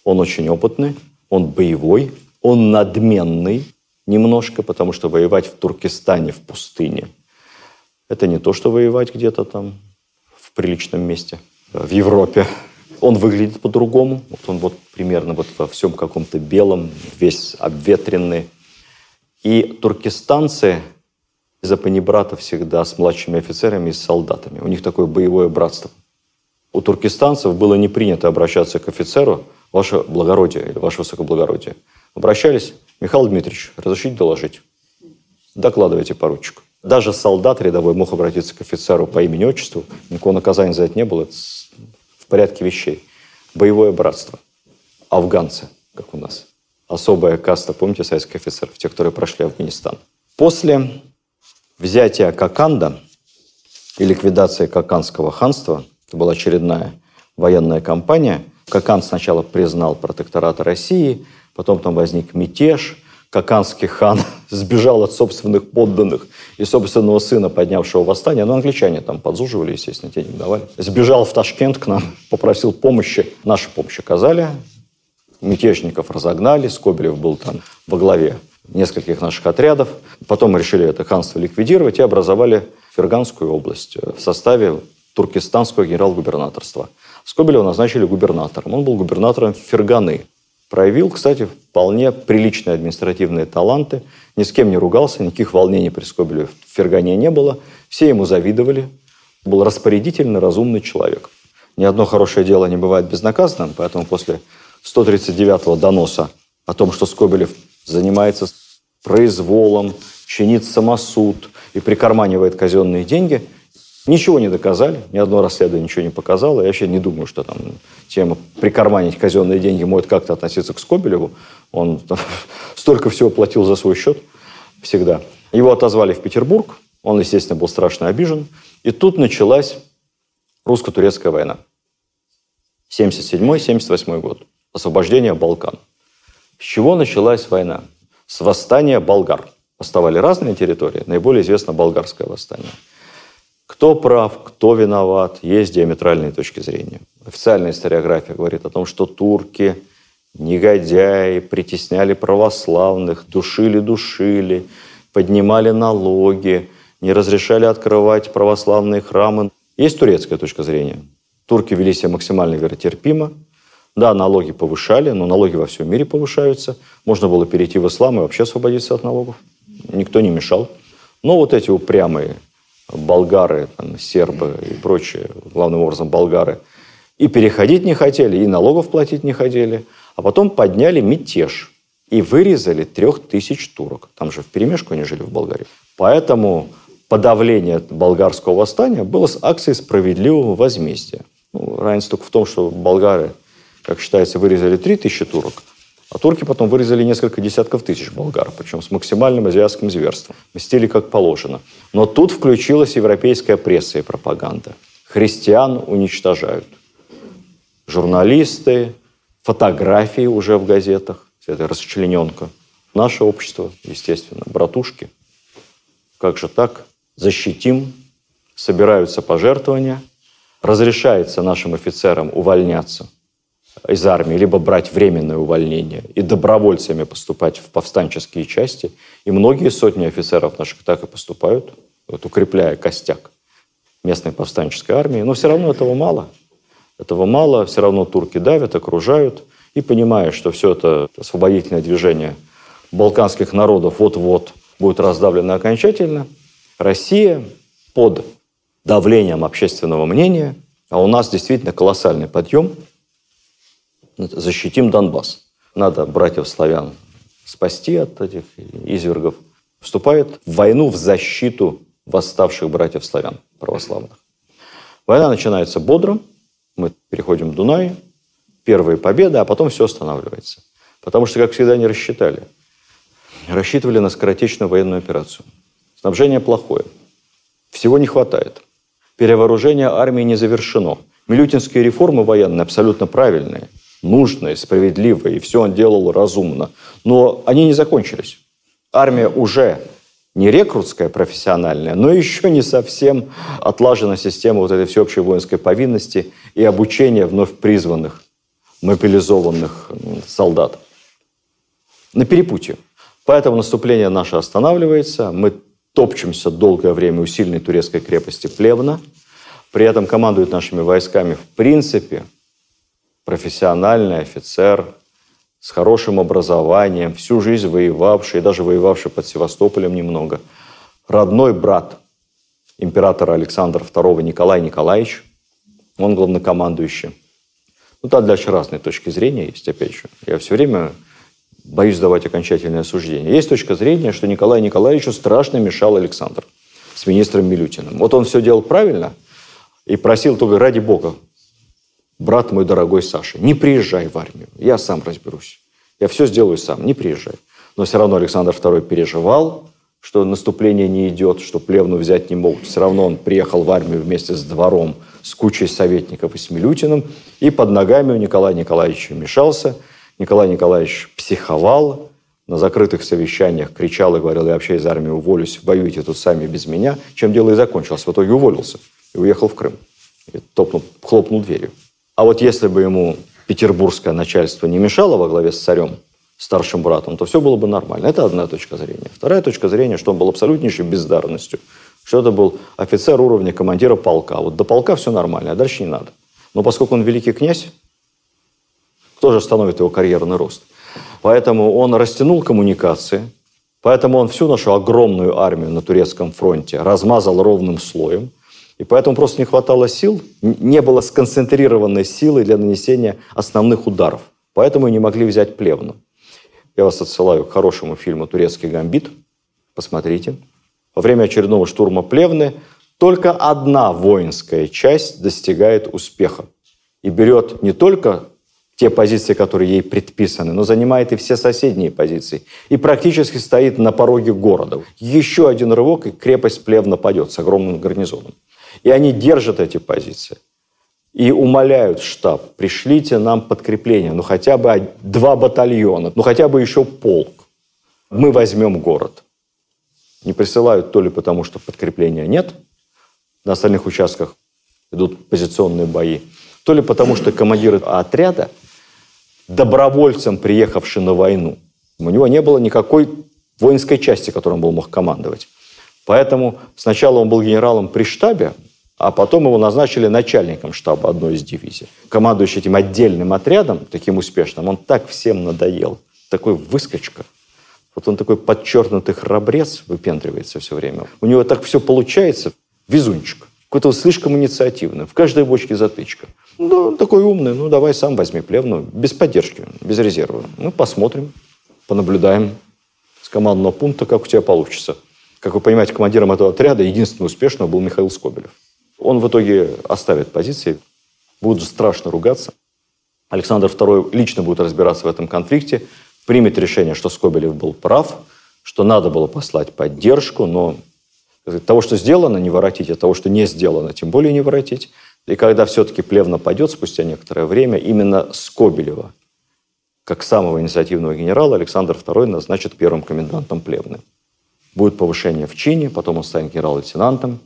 он очень опытный, он боевой, он надменный немножко, потому что воевать в Туркестане, в пустыне, это не то, что воевать где-то там в приличном месте, в Европе. Он выглядит по-другому. Вот он вот примерно вот во всем каком-то белом, весь обветренный. И туркестанцы из-за панибрата всегда с младшими офицерами и с солдатами. У них такое боевое братство. У туркестанцев было не принято обращаться к офицеру «Ваше благородие» или «Ваше высокоблагородие». Обращались «Михаил Дмитриевич, разрешите доложить?» «Докладывайте, поручик». Даже солдат рядовой мог обратиться к офицеру по имени-отчеству. Никакого наказания за это не было. Это в порядке вещей. Боевое братство. Афганцы, как у нас. Особая каста, помните, советских офицеров, те, которые прошли Афганистан. После взятия Коканда и ликвидации Коканского ханства, это была очередная военная кампания, Кокан сначала признал протекторат России, потом там возник мятеж – Каканский хан сбежал от собственных подданных и собственного сына, поднявшего восстание. Но англичане там подзуживали, естественно, денег давали. Сбежал в Ташкент к нам, попросил помощи. Нашу помощь оказали. Мятежников разогнали. Скобелев был там во главе нескольких наших отрядов. Потом решили это ханство ликвидировать и образовали Ферганскую область в составе туркестанского генерал-губернаторства. Скобелева назначили губернатором. Он был губернатором Ферганы, Проявил, кстати, вполне приличные административные таланты. Ни с кем не ругался, никаких волнений при Скобелеве в Фергане не было. Все ему завидовали. Был распорядительный, разумный человек. Ни одно хорошее дело не бывает безнаказанным, поэтому после 139-го доноса о том, что Скобелев занимается произволом, чинит самосуд и прикарманивает казенные деньги – Ничего не доказали, ни одно расследование ничего не показало. Я вообще не думаю, что там тема прикарманить казенные деньги может как-то относиться к Скобелеву. Он там, столько всего платил за свой счет всегда. Его отозвали в Петербург. Он, естественно, был страшно обижен. И тут началась русско-турецкая война. 77-78 год. Освобождение Балкан. С чего началась война? С восстания болгар. Восставали разные территории. Наиболее известно болгарское восстание – Кто прав, кто виноват, есть диаметральные точки зрения. Официальная историография говорит о том, что турки, негодяи, притесняли православных, душили-душили, поднимали налоги, не разрешали открывать православные храмы. Есть турецкая точка зрения. Турки вели себя максимально веротерпимо. Да, налоги повышали, но налоги во всем мире повышаются. Можно было перейти в ислам и вообще освободиться от налогов. Никто не мешал. Но вот эти упрямые болгары, там, сербы и прочие, главным образом болгары, и переходить не хотели, и налогов платить не хотели, а потом подняли мятеж и вырезали трех тысяч турок. Там же в перемешку они жили в Болгарии. Поэтому подавление болгарского восстания было с акцией справедливого возмездия. Ну, разница только в том, что болгары, как считается, вырезали три тысячи турок, а турки потом вырезали несколько десятков тысяч болгар, причем с максимальным азиатским зверством. Мстили как положено. Но тут включилась европейская пресса и пропаганда. Христиан уничтожают. Журналисты, фотографии уже в газетах, это расчлененка. Наше общество, естественно, братушки. Как же так? Защитим, собираются пожертвования, разрешается нашим офицерам увольняться из армии, либо брать временное увольнение и добровольцами поступать в повстанческие части. И многие сотни офицеров наших так и поступают, вот, укрепляя костяк местной повстанческой армии. Но все равно этого мало. Этого мало, все равно турки давят, окружают. И понимая, что все это освободительное движение балканских народов вот-вот будет раздавлено окончательно, Россия под давлением общественного мнения, а у нас действительно колоссальный подъем – защитим Донбасс. Надо братьев-славян спасти от этих извергов. Вступает в войну в защиту восставших братьев-славян православных. Война начинается бодро, мы переходим к Дунаю, первые победы, а потом все останавливается. Потому что, как всегда, не рассчитали. Рассчитывали на скоротечную военную операцию. Снабжение плохое. Всего не хватает. Перевооружение армии не завершено. Милютинские реформы военные абсолютно правильные – нужное, справедливое, и все он делал разумно. Но они не закончились. Армия уже не рекрутская профессиональная, но еще не совсем отлажена система вот этой всеобщей воинской повинности и обучения вновь призванных, мобилизованных солдат. На перепутье. Поэтому наступление наше останавливается. Мы топчемся долгое время у сильной турецкой крепости Плевна. При этом командует нашими войсками в принципе профессиональный офицер с хорошим образованием, всю жизнь воевавший, даже воевавший под Севастополем немного, родной брат императора Александра II Николай Николаевич, он главнокомандующий. Ну, там дальше разные точки зрения есть, опять же. Я все время боюсь давать окончательное суждение. Есть точка зрения, что Николаю Николаевичу страшно мешал Александр с министром Милютиным. Вот он все делал правильно и просил только ради бога, брат мой дорогой Саша, не приезжай в армию, я сам разберусь. Я все сделаю сам, не приезжай. Но все равно Александр II переживал, что наступление не идет, что плевну взять не могут. Все равно он приехал в армию вместе с двором, с кучей советников и с Милютиным, и под ногами у Николая Николаевича мешался. Николай Николаевич психовал, на закрытых совещаниях кричал и говорил, я вообще из армии уволюсь, воюйте тут сами без меня, чем дело и закончилось. В итоге уволился и уехал в Крым. И топнул, хлопнул дверью. А вот если бы ему петербургское начальство не мешало во главе с царем, старшим братом, то все было бы нормально. Это одна точка зрения. Вторая точка зрения, что он был абсолютнейшей бездарностью. Что это был офицер уровня командира полка. Вот до полка все нормально, а дальше не надо. Но поскольку он великий князь, кто же остановит его карьерный рост? Поэтому он растянул коммуникации, поэтому он всю нашу огромную армию на турецком фронте размазал ровным слоем, и поэтому просто не хватало сил, не было сконцентрированной силы для нанесения основных ударов. Поэтому и не могли взять Плевну. Я вас отсылаю к хорошему фильму «Турецкий гамбит». Посмотрите. Во время очередного штурма Плевны только одна воинская часть достигает успеха. И берет не только те позиции, которые ей предписаны, но занимает и все соседние позиции. И практически стоит на пороге города. Еще один рывок, и крепость Плевна падет с огромным гарнизоном. И они держат эти позиции. И умоляют штаб, пришлите нам подкрепление, ну хотя бы два батальона, ну хотя бы еще полк. Мы возьмем город. Не присылают то ли потому, что подкрепления нет, на остальных участках идут позиционные бои, то ли потому, что командир отряда, добровольцем приехавший на войну, у него не было никакой воинской части, которой он мог командовать. Поэтому сначала он был генералом при штабе, а потом его назначили начальником штаба одной из дивизий. Командующий этим отдельным отрядом, таким успешным, он так всем надоел. Такой выскочка. Вот он такой подчеркнутый храбрец, выпендривается все время. У него так все получается. Везунчик. Какой-то слишком инициативный. В каждой бочке затычка. Ну, такой умный. Ну, давай сам возьми плевну. Без поддержки, без резерва. Ну, посмотрим, понаблюдаем с командного пункта, как у тебя получится. Как вы понимаете, командиром этого отряда единственный успешный был Михаил Скобелев. Он в итоге оставит позиции, будут страшно ругаться. Александр II лично будет разбираться в этом конфликте, примет решение, что Скобелев был прав, что надо было послать поддержку, но того, что сделано, не воротить, а того, что не сделано, тем более не воротить. И когда все-таки Плевна пойдет спустя некоторое время, именно Скобелева, как самого инициативного генерала, Александр II назначит первым комендантом Плевны. Будет повышение в чине, потом он станет генерал-лейтенантом,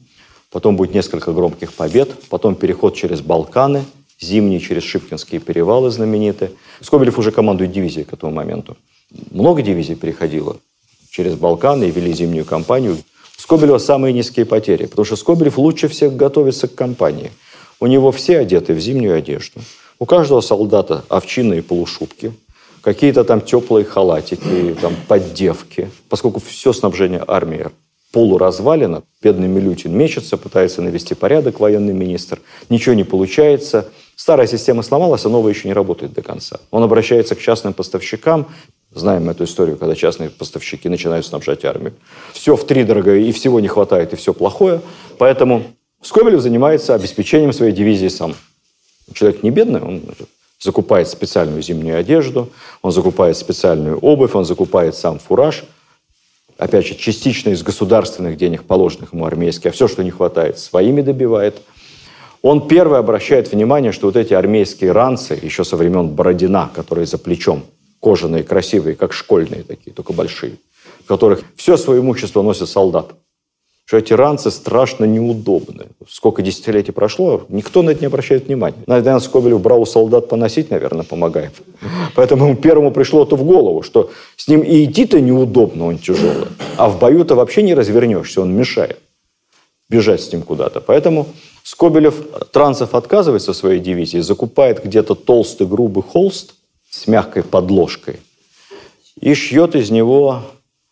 потом будет несколько громких побед, потом переход через Балканы, зимний через Шипкинские перевалы знаменитые. Скобелев уже командует дивизией к этому моменту. Много дивизий переходило через Балканы и вели зимнюю кампанию. Скобелева самые низкие потери, потому что Скобелев лучше всех готовится к кампании. У него все одеты в зимнюю одежду. У каждого солдата овчинные полушубки, какие-то там теплые халатики, там поддевки. Поскольку все снабжение армии полуразвалено. Бедный Милютин мечется, пытается навести порядок, военный министр. Ничего не получается. Старая система сломалась, а новая еще не работает до конца. Он обращается к частным поставщикам. Знаем эту историю, когда частные поставщики начинают снабжать армию. Все в три дорого, и всего не хватает, и все плохое. Поэтому Скобелев занимается обеспечением своей дивизии сам. Человек не бедный, он закупает специальную зимнюю одежду, он закупает специальную обувь, он закупает сам фураж – опять же, частично из государственных денег, положенных ему армейские, а все, что не хватает, своими добивает. Он первый обращает внимание, что вот эти армейские ранцы, еще со времен Бородина, которые за плечом, кожаные, красивые, как школьные такие, только большие, в которых все свое имущество носит солдат что эти ранцы страшно неудобны. Сколько десятилетий прошло, никто на это не обращает внимания. Наверное, Скобелев брал у солдат поносить, наверное, помогает. Поэтому ему первому пришло это в голову, что с ним и идти-то неудобно, он тяжелый. А в бою-то вообще не развернешься, он мешает бежать с ним куда-то. Поэтому Скобелев трансов отказывается своей дивизии, закупает где-то толстый грубый холст с мягкой подложкой и шьет из него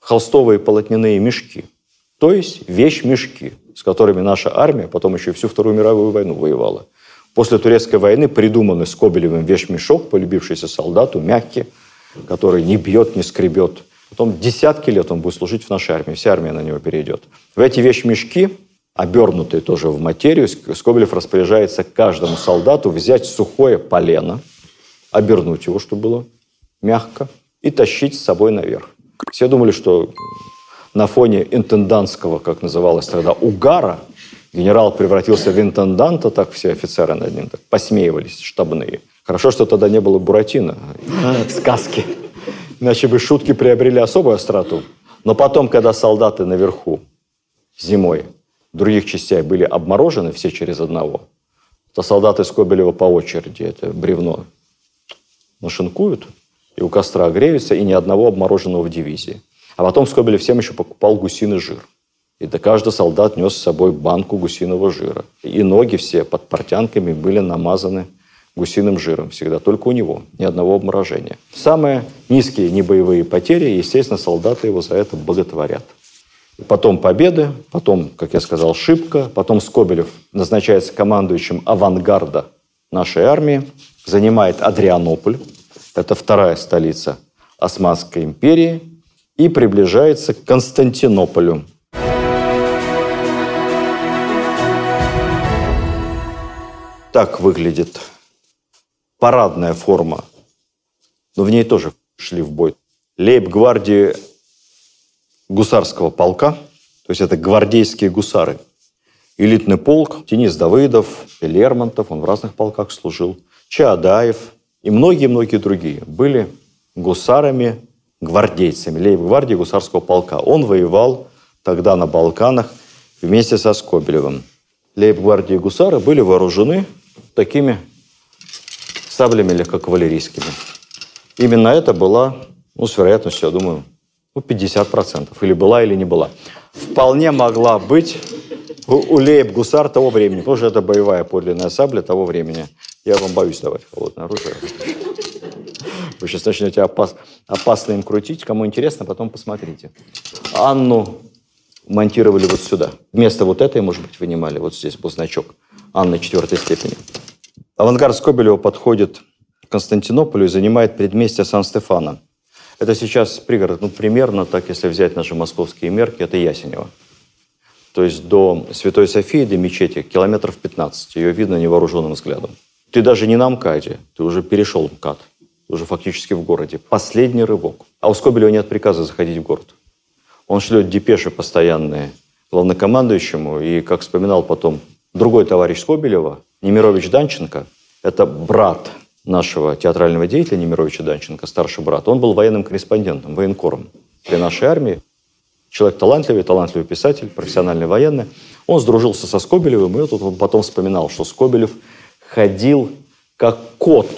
холстовые полотняные мешки – то есть вещь-мешки, с которыми наша армия потом еще всю Вторую мировую войну воевала. После турецкой войны придуманный Скобелевым вещь-мешок, полюбившийся солдату, мягкий, который не бьет, не скребет. Потом десятки лет он будет служить в нашей армии, вся армия на него перейдет. В эти вещь-мешки, обернутые тоже в материю, Скобелев распоряжается каждому солдату взять сухое полено, обернуть его, чтобы было мягко, и тащить с собой наверх. Все думали, что на фоне интендантского, как называлось тогда, угара, генерал превратился в интенданта, так все офицеры над ним так посмеивались, штабные. Хорошо, что тогда не было Буратино, сказки. Иначе бы шутки приобрели особую остроту. Но потом, когда солдаты наверху зимой других частях были обморожены все через одного, то солдаты Скобелева по очереди это бревно нашинкуют, и у костра греются, и ни одного обмороженного в дивизии. А потом Скобелев всем еще покупал гусиный жир. И до каждый солдат нес с собой банку гусиного жира. И ноги все под портянками были намазаны гусиным жиром всегда, только у него, ни одного обморожения. Самые низкие небоевые потери, естественно, солдаты его за это боготворят. Потом победы, потом, как я сказал, шибка, потом Скобелев назначается командующим авангарда нашей армии, занимает Адрианополь, это вторая столица Османской империи, и приближается к Константинополю. Так выглядит парадная форма, но в ней тоже шли в бой. Лейб-гвардии гусарского полка, то есть это гвардейские гусары. Элитный полк, Денис Давыдов, Лермонтов, он в разных полках служил, Чаадаев и многие-многие другие были гусарами гвардейцами, лейб-гвардии гусарского полка. Он воевал тогда на Балканах вместе со Скобелевым. лейб-гвардии гусары были вооружены такими саблями легкокавалерийскими. Именно это была, ну, с вероятностью, я думаю, ну, 50%. Или была, или не была. Вполне могла быть у, у лейб-гусар того времени. Тоже это боевая подлинная сабля того времени. Я вам боюсь давать холодное оружие. Вы сейчас начнете опас, опасно им крутить. Кому интересно, потом посмотрите. Анну монтировали вот сюда. Вместо вот этой, может быть, вынимали. Вот здесь был значок. Анна четвертой степени. Авангард Скобелева подходит к Константинополю и занимает предместье Сан-Стефана. Это сейчас пригород, ну, примерно так, если взять наши московские мерки, это Ясенево. То есть до Святой Софии, до мечети, километров 15. Ее видно невооруженным взглядом. Ты даже не на МКАДе, ты уже перешел МКАД. Уже фактически в городе. Последний рывок. А у Скобелева нет приказа заходить в город. Он шлет депеши постоянные главнокомандующему, и, как вспоминал потом другой товарищ Скобелева, Немирович Данченко, это брат нашего театрального деятеля Немировича Данченко, старший брат. Он был военным корреспондентом, военкором при нашей армии. Человек талантливый, талантливый писатель, профессиональный военный. Он сдружился со Скобелевым, и тут он потом вспоминал, что Скобелев ходил как кот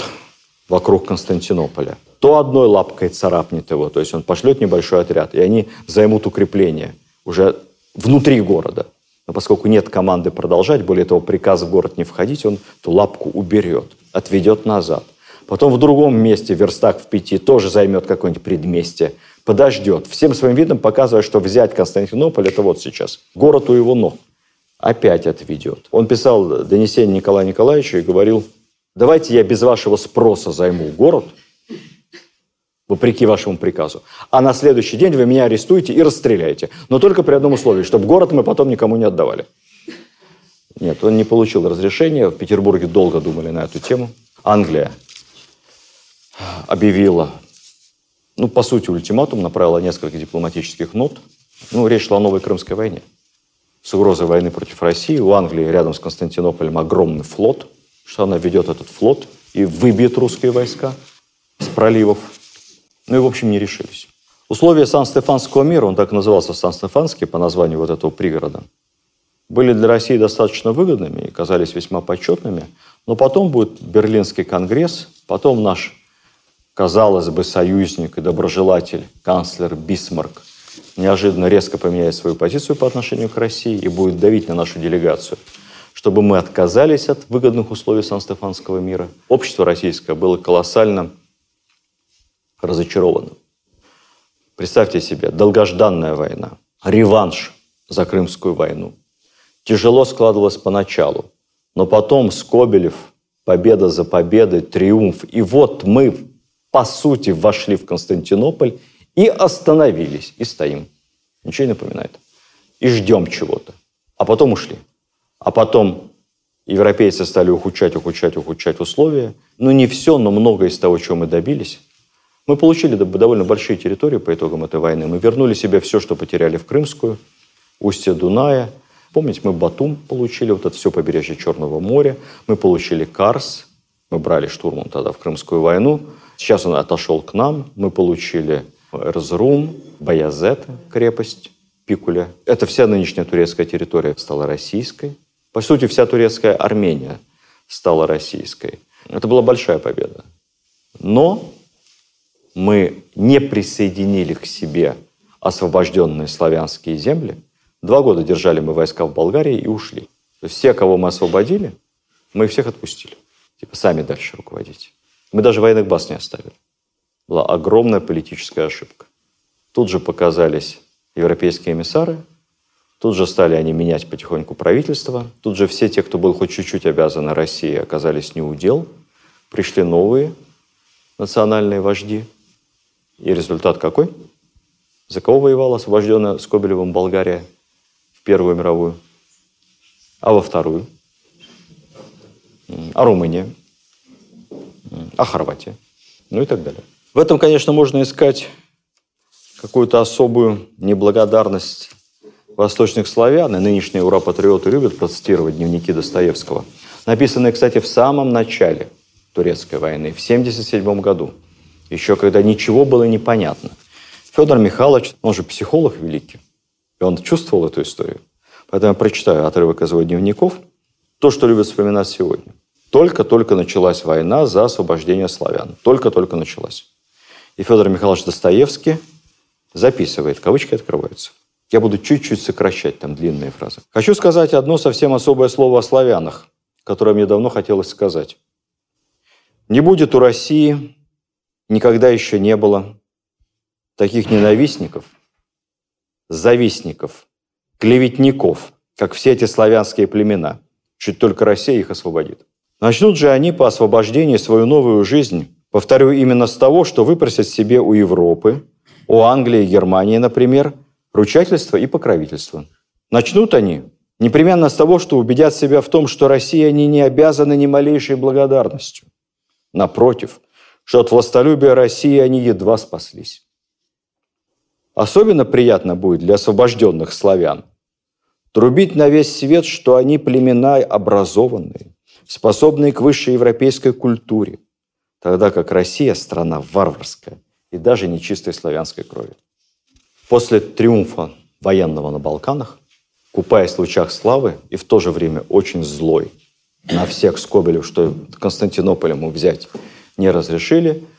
вокруг Константинополя то одной лапкой царапнет его, то есть он пошлет небольшой отряд, и они займут укрепление уже внутри города. Но поскольку нет команды продолжать, более того, приказ в город не входить, он ту лапку уберет, отведет назад. Потом в другом месте, в верстах в пяти, тоже займет какое-нибудь предместье, подождет, всем своим видом показывая, что взять Константинополь – это вот сейчас. Город у его ног. Опять отведет. Он писал донесение Николаю Николаевичу и говорил, давайте я без вашего спроса займу город – вопреки вашему приказу. А на следующий день вы меня арестуете и расстреляете. Но только при одном условии, чтобы город мы потом никому не отдавали. Нет, он не получил разрешения. В Петербурге долго думали на эту тему. Англия объявила, ну, по сути, ультиматум, направила несколько дипломатических нот. Ну, речь шла о новой Крымской войне. С угрозой войны против России. У Англии рядом с Константинополем огромный флот, что она ведет этот флот и выбьет русские войска с проливов. Ну и, в общем, не решились. Условия Сан-Стефанского мира, он так назывался Сан-Стефанский по названию вот этого пригорода, были для России достаточно выгодными и казались весьма почетными, но потом будет Берлинский конгресс, потом наш, казалось бы, союзник и доброжелатель, канцлер Бисмарк, неожиданно резко поменяет свою позицию по отношению к России и будет давить на нашу делегацию, чтобы мы отказались от выгодных условий Сан-Стефанского мира. Общество российское было колоссально разочарованным. Представьте себе, долгожданная война, реванш за Крымскую войну. Тяжело складывалось поначалу, но потом Скобелев, победа за победой, триумф. И вот мы, по сути, вошли в Константинополь и остановились, и стоим. Ничего не напоминает. И ждем чего-то. А потом ушли. А потом европейцы стали ухудшать, ухудшать, ухудшать условия. Ну, не все, но многое из того, чего мы добились, мы получили довольно большие территории по итогам этой войны. Мы вернули себе все, что потеряли в Крымскую, устье Дуная. Помните, мы Батум получили, вот это все побережье Черного моря. Мы получили Карс, мы брали штурмом тогда в Крымскую войну. Сейчас он отошел к нам. Мы получили Эрзрум, Баязет, крепость Пикуля. Это вся нынешняя турецкая территория стала российской. По сути, вся турецкая Армения стала российской. Это была большая победа. Но мы не присоединили к себе освобожденные славянские земли, два года держали мы войска в Болгарии и ушли. Все, кого мы освободили, мы всех отпустили. Типа сами дальше руководите. Мы даже военных баз не оставили. Была огромная политическая ошибка. Тут же показались европейские эмиссары, тут же стали они менять потихоньку правительство, тут же все те, кто был хоть чуть-чуть обязаны России, оказались не удел, пришли новые национальные вожди – и результат какой? За кого воевала освобожденная Скобелевым Болгария в Первую мировую? А во Вторую? А Румыния? А Хорватия? Ну и так далее. В этом, конечно, можно искать какую-то особую неблагодарность восточных славян, и нынешние ура-патриоты любят процитировать дневники Достоевского, написанные, кстати, в самом начале турецкой войны, в 1977 году – еще когда ничего было непонятно. Федор Михайлович, он же психолог великий, и он чувствовал эту историю. Поэтому я прочитаю отрывок из его дневников. То, что любят вспоминать сегодня. Только-только началась война за освобождение славян. Только-только началась. И Федор Михайлович Достоевский записывает, кавычки открываются. Я буду чуть-чуть сокращать там длинные фразы. Хочу сказать одно совсем особое слово о славянах, которое мне давно хотелось сказать. Не будет у России, никогда еще не было таких ненавистников, завистников, клеветников, как все эти славянские племена. Чуть только Россия их освободит. Начнут же они по освобождению свою новую жизнь, повторю, именно с того, что выпросят себе у Европы, у Англии Германии, например, ручательство и покровительство. Начнут они непременно с того, что убедят себя в том, что России они не обязаны ни малейшей благодарностью. Напротив, что от властолюбия России они едва спаслись. Особенно приятно будет для освобожденных славян трубить на весь свет, что они племена образованные, способные к высшей европейской культуре, тогда как Россия – страна варварская и даже нечистой славянской крови. После триумфа военного на Балканах, купаясь в лучах славы и в то же время очень злой на всех Скобелев, что Константинополь ему взять не разрешили –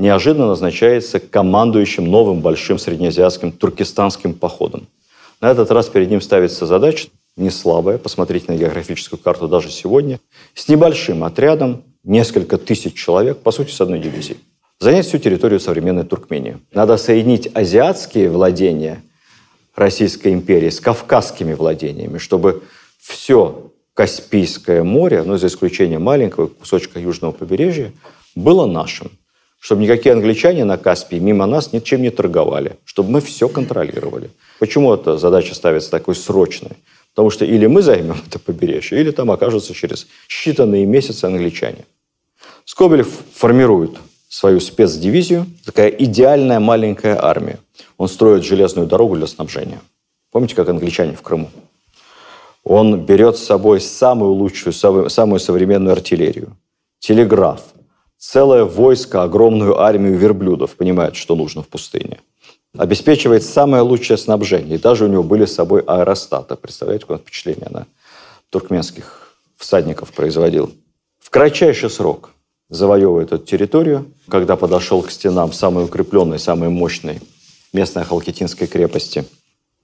неожиданно назначается командующим новым большим среднеазиатским туркестанским походом. На этот раз перед ним ставится задача не слабая, посмотрите на географическую карту даже сегодня, с небольшим отрядом, несколько тысяч человек, по сути, с одной дивизией. Занять всю территорию современной Туркмении. Надо соединить азиатские владения Российской империи с кавказскими владениями, чтобы все Каспийское море, ну, за исключением маленького кусочка южного побережья, было нашим чтобы никакие англичане на Каспии мимо нас ничем не торговали, чтобы мы все контролировали. Почему эта задача ставится такой срочной? Потому что или мы займем это побережье, или там окажутся через считанные месяцы англичане. Скобелев формирует свою спецдивизию, такая идеальная маленькая армия. Он строит железную дорогу для снабжения. Помните, как англичане в Крыму? Он берет с собой самую лучшую, самую современную артиллерию, телеграф, целое войско, огромную армию верблюдов, понимает, что нужно в пустыне. Обеспечивает самое лучшее снабжение. И даже у него были с собой аэростаты. Представляете, какое впечатление на туркменских всадников производил. В кратчайший срок завоевывает эту территорию. Когда подошел к стенам самой укрепленной, самой мощной местной Халкитинской крепости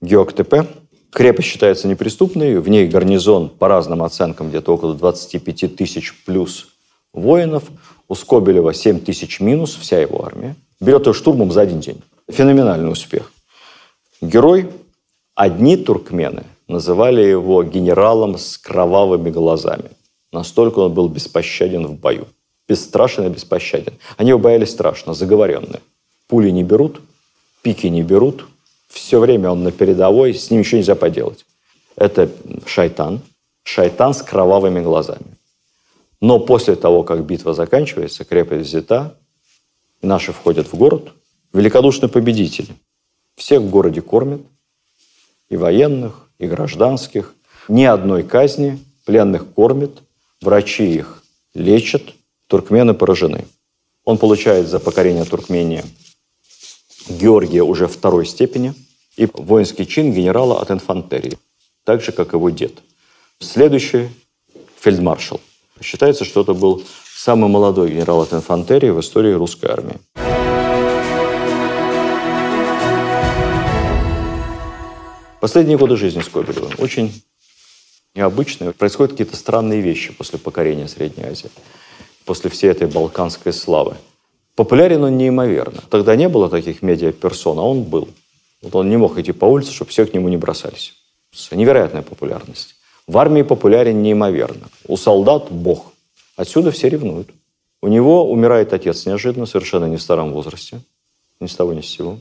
Геоктепе, крепость считается неприступной, в ней гарнизон, по разным оценкам, где-то около 25 тысяч плюс воинов – у Скобелева 7 тысяч минус, вся его армия. Берет ее штурмом за один день. Феноменальный успех. Герой, одни туркмены называли его генералом с кровавыми глазами. Настолько он был беспощаден в бою. Бесстрашен и беспощаден. Они его боялись страшно, заговоренные. Пули не берут, пики не берут. Все время он на передовой, с ним ничего нельзя поделать. Это шайтан. Шайтан с кровавыми глазами. Но после того, как битва заканчивается, крепость взята, наши входят в город, великодушный победитель. Всех в городе кормят, и военных, и гражданских. Ни одной казни, пленных кормят, врачи их лечат, туркмены поражены. Он получает за покорение Туркмении Георгия уже второй степени и воинский чин генерала от инфантерии, так же, как его дед. Следующий – фельдмаршал. Считается, что это был самый молодой генерал от инфантерии в истории русской армии. Последние годы жизни Скобелева очень необычные. Происходят какие-то странные вещи после покорения Средней Азии, после всей этой балканской славы. Популярен он неимоверно. Тогда не было таких медиаперсон, а он был. Вот он не мог идти по улице, чтобы все к нему не бросались. Невероятная популярность. В армии популярен неимоверно. У солдат – бог. Отсюда все ревнуют. У него умирает отец неожиданно, совершенно не в старом возрасте. Ни с того, ни с сего.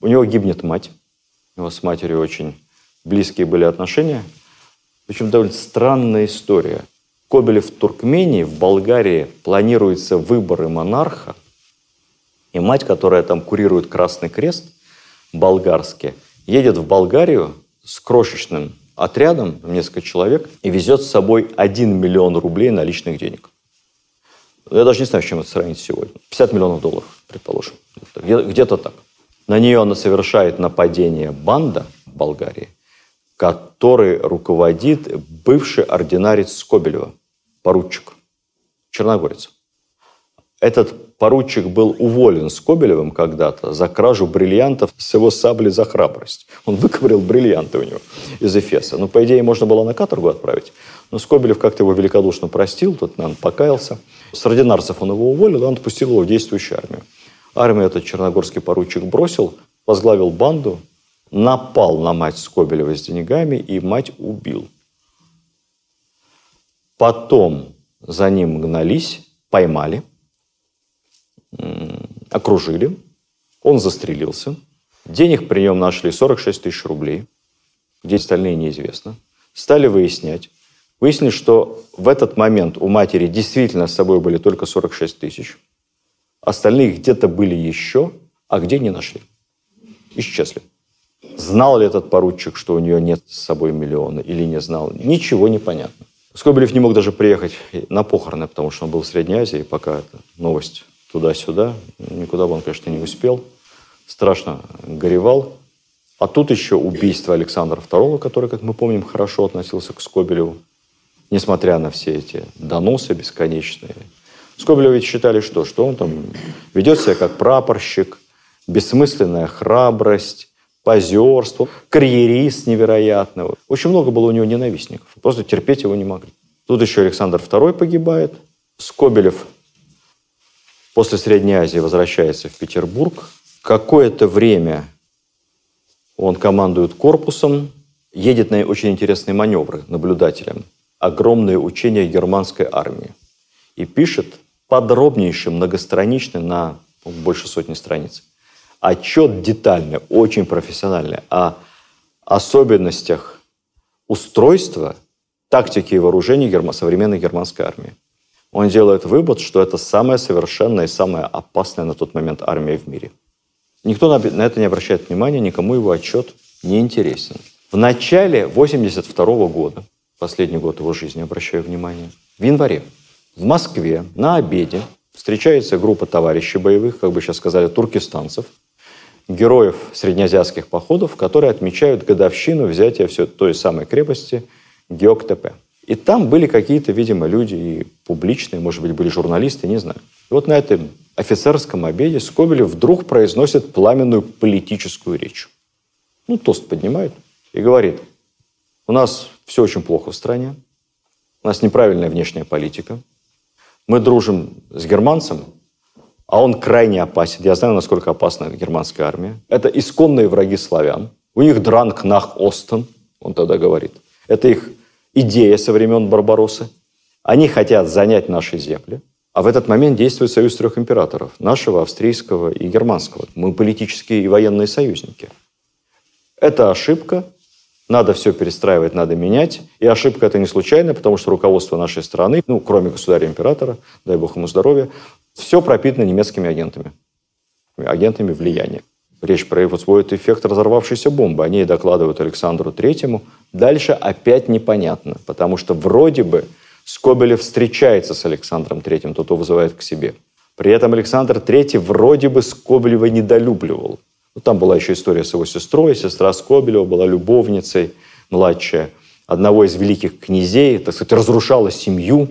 У него гибнет мать. У него с матерью очень близкие были отношения. Причем довольно странная история. Кобелев в Туркмении, в Болгарии планируются выборы монарха, и мать, которая там курирует Красный Крест, болгарский, едет в Болгарию с крошечным отрядом, несколько человек, и везет с собой 1 миллион рублей наличных денег. Я даже не знаю, с чем это сравнить сегодня. 50 миллионов долларов, предположим. Где-то так. На нее она совершает нападение банда в Болгарии. Который руководит бывший ординарец Скобелева, поручик, черногорец. Этот поручик был уволен Скобелевым когда-то за кражу бриллиантов с его сабли за храбрость. Он выковырил бриллианты у него из Эфеса. Ну, по идее, можно было на каторгу отправить. Но Скобелев как-то его великодушно простил, тот, наверное, покаялся. С ординарцев он его уволил, и он отпустил его в действующую армию. Армию этот черногорский поручик бросил, возглавил банду, напал на мать Скобелева с деньгами и мать убил. Потом за ним гнались, поймали, окружили, он застрелился. Денег при нем нашли 46 тысяч рублей, где остальные неизвестно. Стали выяснять. Выяснили, что в этот момент у матери действительно с собой были только 46 тысяч. Остальные где-то были еще, а где не нашли. Исчезли. Знал ли этот поручик, что у нее нет с собой миллиона или не знал? Ничего не понятно. Скобелев не мог даже приехать на похороны, потому что он был в Средней Азии, пока эта новость туда-сюда. Никуда бы он, конечно, не успел. Страшно горевал. А тут еще убийство Александра II, который, как мы помним, хорошо относился к Скобелеву, несмотря на все эти доносы бесконечные. Скобелева ведь считали что? Что он там ведет себя как прапорщик, бессмысленная храбрость, позерство, карьерист невероятный. Очень много было у него ненавистников. Просто терпеть его не могли. Тут еще Александр II погибает. Скобелев после Средней Азии возвращается в Петербург. Какое-то время он командует корпусом, едет на очень интересные маневры наблюдателем. Огромные учения германской армии. И пишет подробнейший, многостраничный, на больше сотни страниц, отчет детальный, очень профессиональный о особенностях устройства, тактики и вооружений современной германской армии. Он делает вывод, что это самая совершенная и самая опасная на тот момент армия в мире. Никто на это не обращает внимания, никому его отчет не интересен. В начале 82 года, последний год его жизни, обращаю внимание, в январе в Москве на обеде встречается группа товарищей боевых, как бы сейчас сказали, туркестанцев, героев среднеазиатских походов, которые отмечают годовщину взятия все той самой крепости Геоктепе. И там были какие-то, видимо, люди и публичные, может быть, были журналисты, не знаю. И вот на этом офицерском обеде Скобелев вдруг произносит пламенную политическую речь. Ну, тост поднимает и говорит, у нас все очень плохо в стране, у нас неправильная внешняя политика, мы дружим с германцем, а он крайне опасен. Я знаю, насколько опасна германская армия. Это исконные враги славян. У них дранг нах Остен, он тогда говорит. Это их идея со времен Барбаросы. Они хотят занять наши земли. А в этот момент действует союз трех императоров. Нашего, австрийского и германского. Мы политические и военные союзники. Это ошибка, надо все перестраивать, надо менять. И ошибка это не случайная, потому что руководство нашей страны, ну, кроме государя-императора, дай бог ему здоровья, все пропитано немецкими агентами, агентами влияния. Речь производит эффект разорвавшейся бомбы. Они докладывают Александру Третьему. Дальше опять непонятно, потому что вроде бы Скобелев встречается с Александром Третьим, тот его вызывает к себе. При этом Александр Третий вроде бы Скобелева недолюбливал. Ну, там была еще история с его сестрой. Сестра Скобелева была любовницей, младшая, одного из великих князей, так сказать, разрушала семью.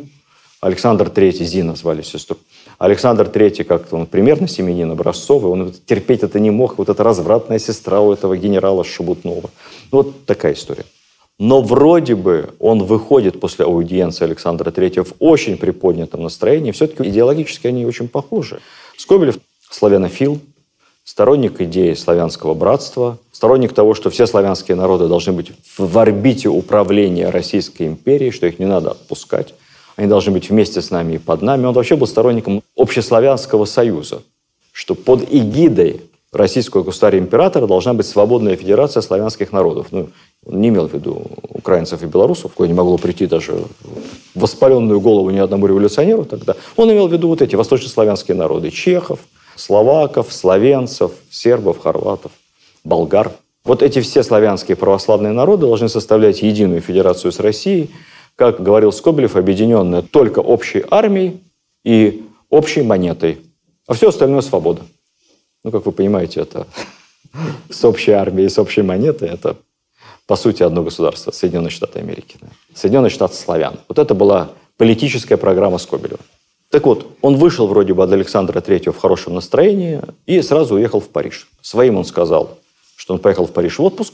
Александр III, Зина звали сестру. Александр III как-то, он примерно семенин образцовый, он терпеть это не мог. Вот эта развратная сестра у этого генерала Шабутнова. Ну, вот такая история. Но вроде бы он выходит после аудиенции Александра III в очень приподнятом настроении. Все-таки идеологически они очень похожи. Скобелев славянофил, сторонник идеи славянского братства, сторонник того, что все славянские народы должны быть в орбите управления Российской империей, что их не надо отпускать. Они должны быть вместе с нами и под нами. Он вообще был сторонником Общеславянского союза, что под эгидой российского государя-императора должна быть свободная федерация славянских народов. Ну, он не имел в виду украинцев и белорусов, кое не могло прийти даже воспаленную голову ни одному революционеру тогда. Он имел в виду вот эти восточнославянские народы – чехов, словаков, словенцев, сербов, хорватов, болгар. Вот эти все славянские православные народы должны составлять единую федерацию с Россией, как говорил Скобелев, объединенная только общей армией и общей монетой. А все остальное – свобода. Ну, как вы понимаете, это с общей армией, с общей монетой – это по сути, одно государство – Соединенные Штаты Америки. Да. Соединенные Штаты славян. Вот это была политическая программа Скобелева. Так вот, он вышел вроде бы от Александра Третьего в хорошем настроении и сразу уехал в Париж. Своим он сказал, что он поехал в Париж в отпуск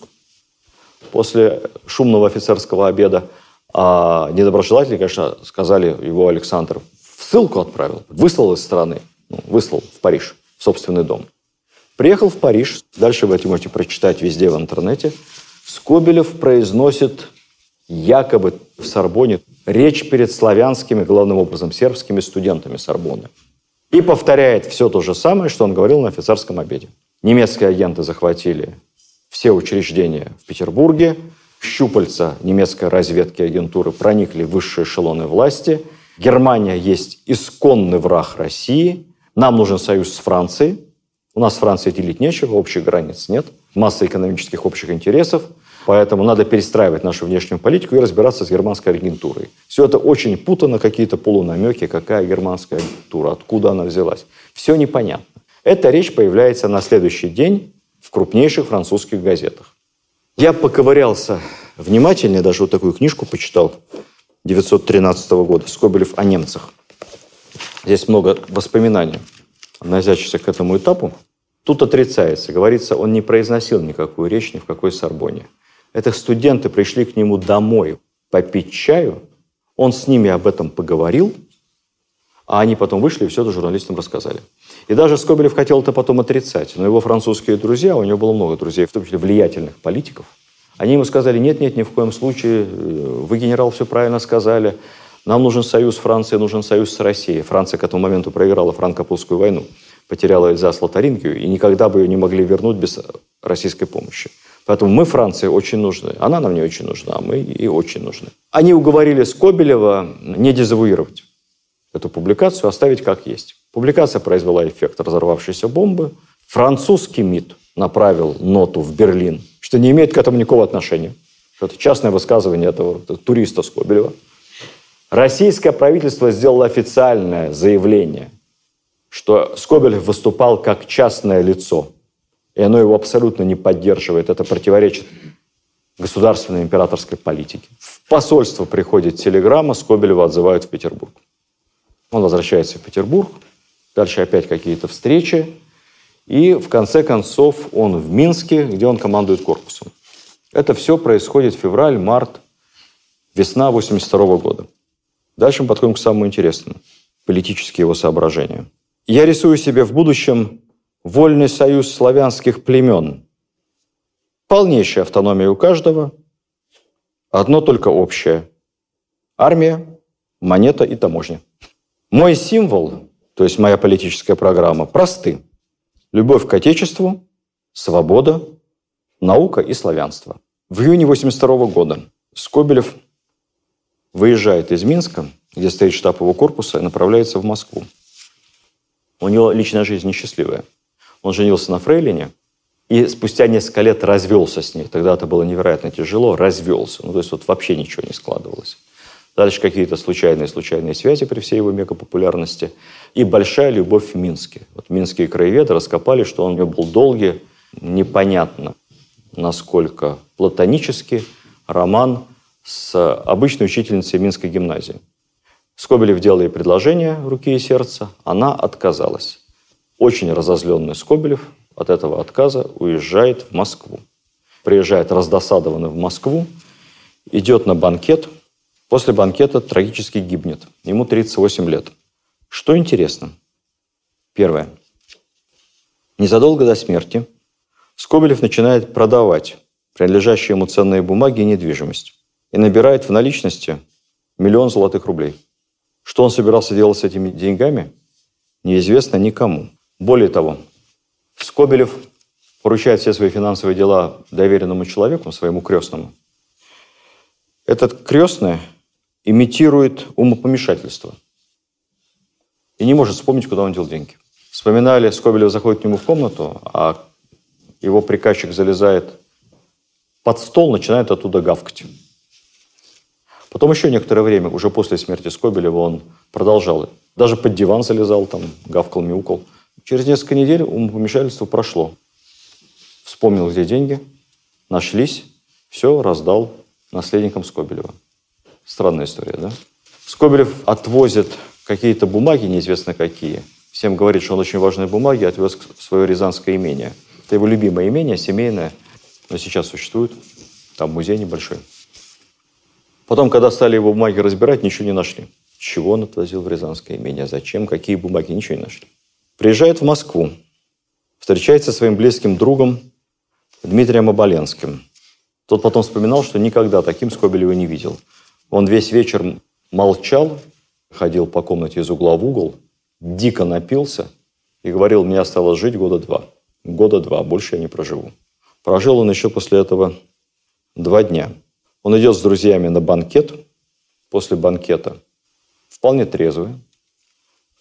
после шумного офицерского обеда, а недоброжелатели, конечно, сказали его Александр в ссылку отправил, выслал из страны, ну, выслал в Париж, в собственный дом. Приехал в Париж, дальше вы это можете прочитать везде в интернете. Скобелев произносит якобы в Сорбоне речь перед славянскими, главным образом сербскими студентами Сорбоны. И повторяет все то же самое, что он говорил на офицерском обеде. Немецкие агенты захватили все учреждения в Петербурге, щупальца немецкой разведки агентуры проникли в высшие эшелоны власти. Германия есть исконный враг России. Нам нужен союз с Францией. У нас с Францией делить нечего, общих границ нет. Масса экономических общих интересов. Поэтому надо перестраивать нашу внешнюю политику и разбираться с германской агентурой. Все это очень путано, какие-то полунамеки, какая германская агентура, откуда она взялась. Все непонятно. Эта речь появляется на следующий день в крупнейших французских газетах. Я поковырялся внимательнее, даже вот такую книжку почитал 913 года «Скобелев о немцах». Здесь много воспоминаний, относящихся к этому этапу. Тут отрицается. Говорится, он не произносил никакую речь ни в какой Сорбоне. Это студенты пришли к нему домой попить чаю. Он с ними об этом поговорил, а они потом вышли и все это журналистам рассказали. И даже Скобелев хотел это потом отрицать. Но его французские друзья, у него было много друзей, в том числе влиятельных политиков, они ему сказали, нет-нет, ни в коем случае, э, вы, генерал, все правильно сказали, нам нужен союз Франции, нужен союз с Россией. Франция к этому моменту проиграла франко-прусскую войну, потеряла Эльзас Лотарингию, и никогда бы ее не могли вернуть без российской помощи. Поэтому мы Франции очень нужны. Она нам не очень нужна, а мы и очень нужны. Они уговорили Скобелева не дезавуировать эту публикацию, оставить как есть. Публикация произвела эффект разорвавшейся бомбы. Французский МИД направил ноту в Берлин, что не имеет к этому никакого отношения. Это частное высказывание этого туриста Скобелева. Российское правительство сделало официальное заявление, что Скобелев выступал как частное лицо, и оно его абсолютно не поддерживает. Это противоречит государственной императорской политике. В посольство приходит телеграмма, Скобелева отзывают в Петербург. Он возвращается в Петербург, дальше опять какие-то встречи, и в конце концов он в Минске, где он командует корпусом. Это все происходит февраль, март, весна 82 года. Дальше мы подходим к самому интересному. Политические его соображения. Я рисую себе в будущем вольный союз славянских племен. Полнейшая автономия у каждого. Одно только общее. Армия, монета и таможня. Мой символ, то есть моя политическая программа, просты. Любовь к Отечеству, свобода, наука и славянство. В июне 82 года Скобелев выезжает из Минска, где стоит штаб его корпуса, и направляется в Москву. У него личная жизнь несчастливая. Он женился на Фрейлине, и спустя несколько лет развелся с ней. Тогда это было невероятно тяжело. Развелся. Ну, то есть вот вообще ничего не складывалось. Дальше какие-то случайные-случайные связи при всей его мегапопулярности. И большая любовь в Минске. Вот минские краеведы раскопали, что он у него был долгий, непонятно, насколько платонический роман с обычной учительницей Минской гимназии. Скобелев делал ей предложение руки и сердца, она отказалась. Очень разозленный Скобелев от этого отказа уезжает в Москву. Приезжает раздосадованный в Москву, идет на банкет – После банкета трагически гибнет. Ему 38 лет. Что интересно? Первое. Незадолго до смерти Скобелев начинает продавать принадлежащие ему ценные бумаги и недвижимость и набирает в наличности миллион золотых рублей. Что он собирался делать с этими деньгами, неизвестно никому. Более того, Скобелев поручает все свои финансовые дела доверенному человеку, своему крестному. Этот крестный имитирует умопомешательство и не может вспомнить, куда он дел деньги. Вспоминали, Скобелев заходит к нему в комнату, а его приказчик залезает под стол, начинает оттуда гавкать. Потом еще некоторое время, уже после смерти Скобелева, он продолжал. Даже под диван залезал, там, гавкал, мяукал. Через несколько недель умопомешательство прошло. Вспомнил, где деньги, нашлись. все раздал наследникам Скобелева. Странная история, да? Скобелев отвозит какие-то бумаги, неизвестно какие. Всем говорит, что он очень важные бумаги отвез в свое рязанское имение. Это его любимое имение, семейное, но сейчас существует. Там музей небольшой. Потом, когда стали его бумаги разбирать, ничего не нашли. Чего он отвозил в Рязанское имение, зачем, какие бумаги, ничего не нашли. Приезжает в Москву, встречается со своим близким другом Дмитрием Оболенским. Тот потом вспоминал, что никогда таким Скобелева не видел. Он весь вечер молчал, ходил по комнате из угла в угол, дико напился и говорил, мне осталось жить года два. Года два, больше я не проживу. Прожил он еще после этого два дня. Он идет с друзьями на банкет. После банкета вполне трезвый,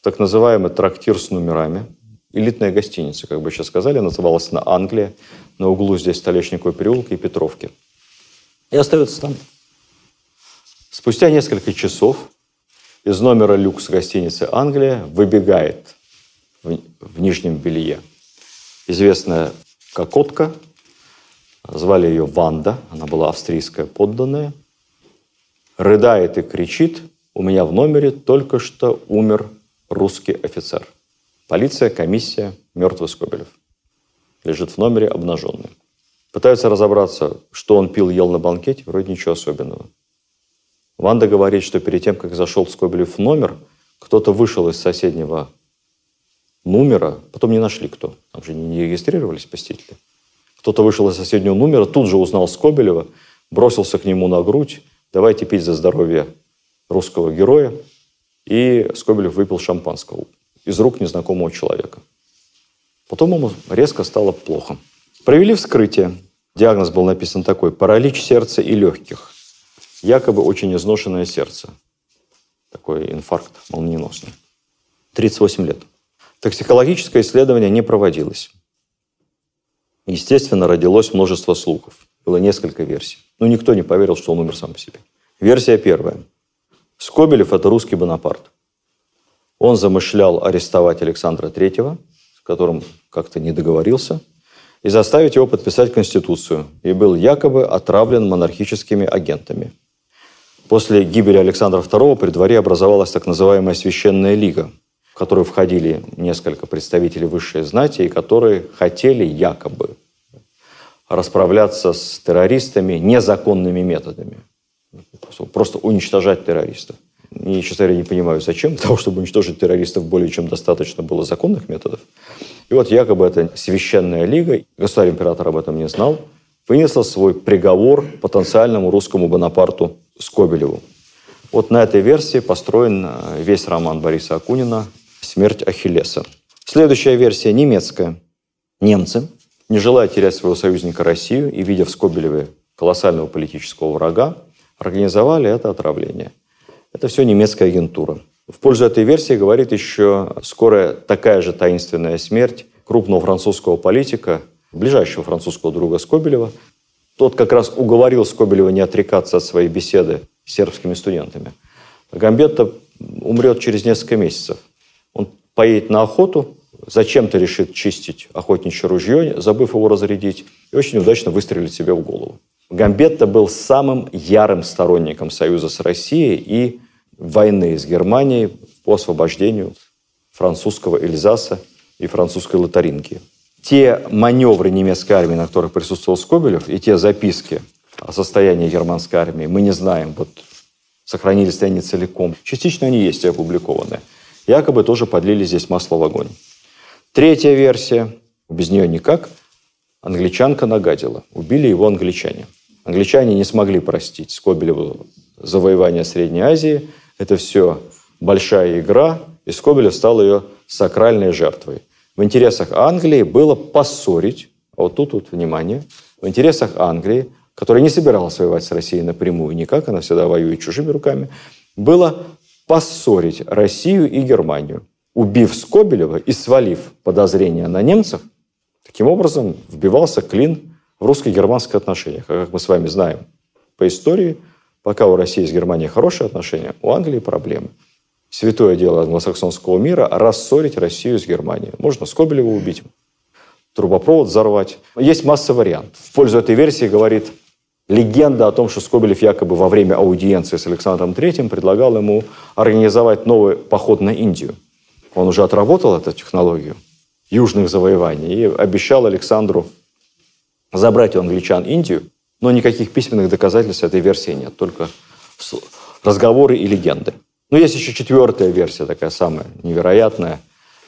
в так называемый трактир с номерами. Элитная гостиница, как бы сейчас сказали, называлась на Англия, на углу здесь Столешниковой переулка и Петровки. И остается там. Спустя несколько часов из номера люкс гостиницы «Англия» выбегает в, в нижнем белье известная кокотка, звали ее Ванда, она была австрийская подданная, рыдает и кричит, у меня в номере только что умер русский офицер. Полиция, комиссия, мертвый Скобелев. Лежит в номере обнаженный. Пытаются разобраться, что он пил, ел на банкете, вроде ничего особенного. Ванда говорит, что перед тем, как зашел Скобелев в номер, кто-то вышел из соседнего номера, потом не нашли кто, там же не регистрировались посетители. Кто-то вышел из соседнего номера, тут же узнал Скобелева, бросился к нему на грудь, давайте пить за здоровье русского героя. И Скобелев выпил шампанского из рук незнакомого человека. Потом ему резко стало плохо. Провели вскрытие. Диагноз был написан такой – паралич сердца и легких. Якобы очень изношенное сердце. Такой инфаркт молниеносный. 38 лет. Токсикологическое исследование не проводилось. Естественно, родилось множество слухов. Было несколько версий. Но никто не поверил, что он умер сам по себе. Версия первая. Скобелев – это русский Бонапарт. Он замышлял арестовать Александра III, с которым как-то не договорился, и заставить его подписать Конституцию, и был якобы отравлен монархическими агентами. После гибели Александра II при дворе образовалась так называемая Священная Лига, в которую входили несколько представителей высшей знати, и которые хотели якобы расправляться с террористами незаконными методами. Просто уничтожать террористов. И, честно говоря, не понимаю, зачем. Для того, чтобы уничтожить террористов, более чем достаточно было законных методов. И вот якобы эта священная лига, государь-император об этом не знал, вынесла свой приговор потенциальному русскому Бонапарту Скобелеву. Вот на этой версии построен э, весь роман Бориса Акунина «Смерть Ахиллеса». Следующая версия немецкая. Немцы не желая терять своего союзника Россию и видя в Скобелеве колоссального политического врага, организовали это отравление. Это все немецкая агентура. В пользу этой версии говорит еще скорая такая же таинственная смерть крупного французского политика, ближайшего французского друга Скобелева. Тот как раз уговорил Скобелева не отрекаться от своей беседы с сербскими студентами. Гамбетта умрет через несколько месяцев. Он поедет на охоту, зачем-то решит чистить охотничье ружье, забыв его разрядить, и очень удачно выстрелит себе в голову. Гамбетта был самым ярым сторонником союза с Россией и войны с Германией по освобождению французского Эльзаса и французской Лотарингии. Те маневры немецкой армии, на которых присутствовал Скобелев, и те записки о состоянии германской армии, мы не знаем, вот сохранились ли они целиком. Частично они есть и опубликованы. Якобы тоже подлили здесь масло в огонь. Третья версия, без нее никак, англичанка нагадила. Убили его англичане. Англичане не смогли простить Скобелеву завоевание Средней Азии. Это все большая игра, и Скобелев стал ее сакральной жертвой. В интересах Англии было поссорить, а вот тут вот внимание, в интересах Англии, которая не собиралась воевать с Россией напрямую никак, она всегда воюет чужими руками, было поссорить Россию и Германию убив Скобелева и свалив подозрения на немцев, таким образом вбивался клин в русско-германских отношениях. А как мы с вами знаем по истории, пока у России с Германией хорошие отношения, у Англии проблемы. Святое дело англосаксонского мира – рассорить Россию с Германией. Можно Скобелева убить, трубопровод взорвать. Есть масса вариантов. В пользу этой версии говорит легенда о том, что Скобелев якобы во время аудиенции с Александром III предлагал ему организовать новый поход на Индию. Он уже отработал эту технологию южных завоеваний и обещал Александру забрать у англичан Индию, но никаких письменных доказательств этой версии нет, только разговоры и легенды. Но есть еще четвертая версия, такая самая невероятная,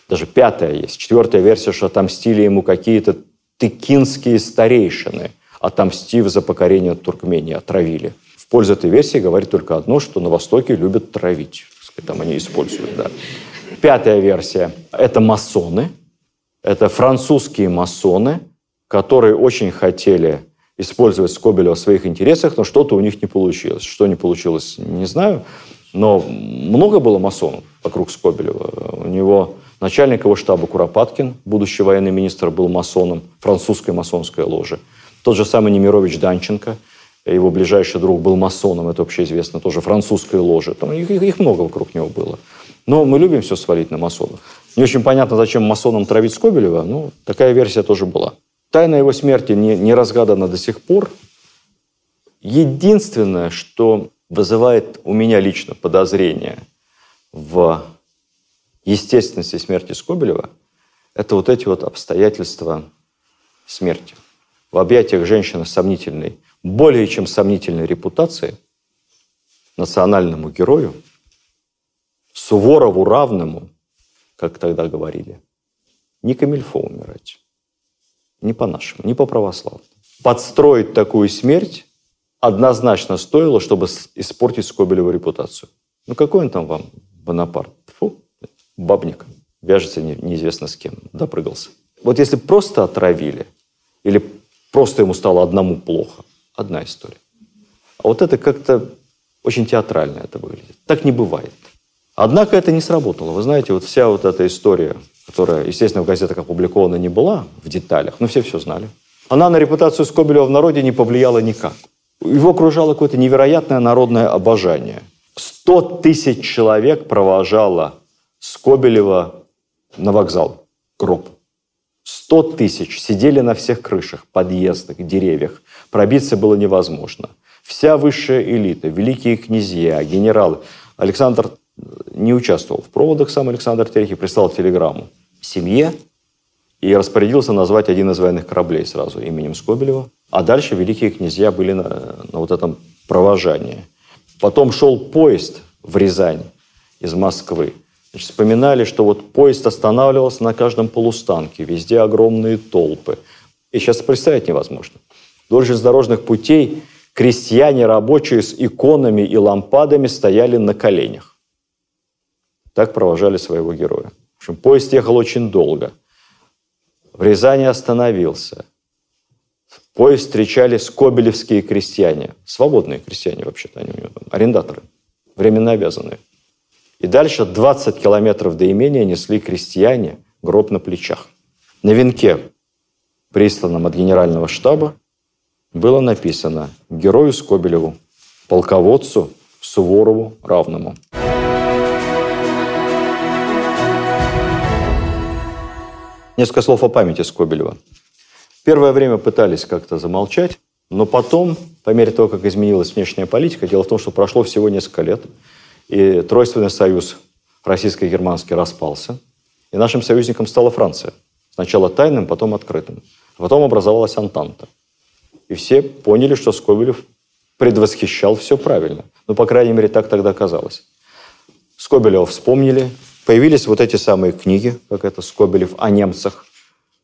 даже пятая есть. Четвертая версия, что отомстили ему какие-то тыкинские старейшины, отомстив за покорение Туркмении, отравили. В пользу этой версии говорит только одно, что на Востоке любят травить. Там они используют, да. Пятая версия – это масоны. Это французские масоны, которые очень хотели использовать Скобелева в своих интересах, но что-то у них не получилось. Что не получилось, не знаю. Но много было масонов вокруг Скобелева. У него начальник его штаба Куропаткин, будущий военный министр, был масоном французской масонской ложи. Тот же самый Немирович Данченко, его ближайший друг был масоном, это общеизвестно, тоже французской ложи. Там их, их много вокруг него было. Но мы любим все свалить на масонов. Не очень понятно, зачем масонам травить Скобелева, но такая версия тоже была. Тайна его смерти не, не разгадана до сих пор. Единственное, что вызывает у меня лично подозрение в естественности смерти Скобелева, это вот эти вот обстоятельства смерти. В объятиях женщины сомнительной, более чем сомнительной репутацией, национальному герою, Суворову равному, как тогда говорили, не камильфо умирать. Не по-нашему, не по-православному. Подстроить такую смерть однозначно стоило, чтобы испортить Скобелеву репутацию. Ну какой он там вам, Бонапарт? Фу, бабник. Вяжется не, неизвестно с кем. Допрыгался. Вот если просто отравили, или просто ему стало одному плохо, одна история. А вот это как-то очень театрально это выглядит. Так не бывает. Однако это не сработало. Вы знаете, вот вся вот эта история которая, естественно, в газетах опубликована не была в деталях, но все все знали. Она на репутацию Скобелева в народе не повлияла никак. Его окружало какое-то невероятное народное обожание. Сто тысяч человек провожало Скобелева на вокзал, гроб. Сто тысяч сидели на всех крышах, подъездах, деревьях. Пробиться было невозможно. Вся высшая элита, великие князья, генералы. Александр не участвовал в проводах, сам Александр Терехий прислал телеграмму семье и распорядился назвать один из военных кораблей сразу именем Скобелева. А дальше великие князья были на, на вот этом провожании. Потом шел поезд в Рязань из Москвы. Значит, вспоминали, что вот поезд останавливался на каждом полустанке, везде огромные толпы. И сейчас представить невозможно. Вдоль железнодорожных путей крестьяне рабочие с иконами и лампадами стояли на коленях. Так провожали своего героя. Общем, поезд ехал очень долго. В Рязани остановился. Поезд встречали скобелевские крестьяне. Свободные крестьяне, вообще-то, они у него там, арендаторы, временно обязанные. И дальше 20 километров до имения несли крестьяне гроб на плечах. На венке, присланном от генерального штаба, было написано «Герою Скобелеву, полководцу Суворову равному». Несколько слов о памяти Скобелева. Первое время пытались как-то замолчать, но потом, по мере того, как изменилась внешняя политика, дело в том, что прошло всего несколько лет, и Тройственный союз российско-германский распался, и нашим союзником стала Франция. Сначала тайным, потом открытым. А потом образовалась Антанта. И все поняли, что Скобелев предвосхищал все правильно. Ну, по крайней мере, так тогда казалось. Скобелева вспомнили, Появились вот эти самые книги, как это Скобелев, о немцах.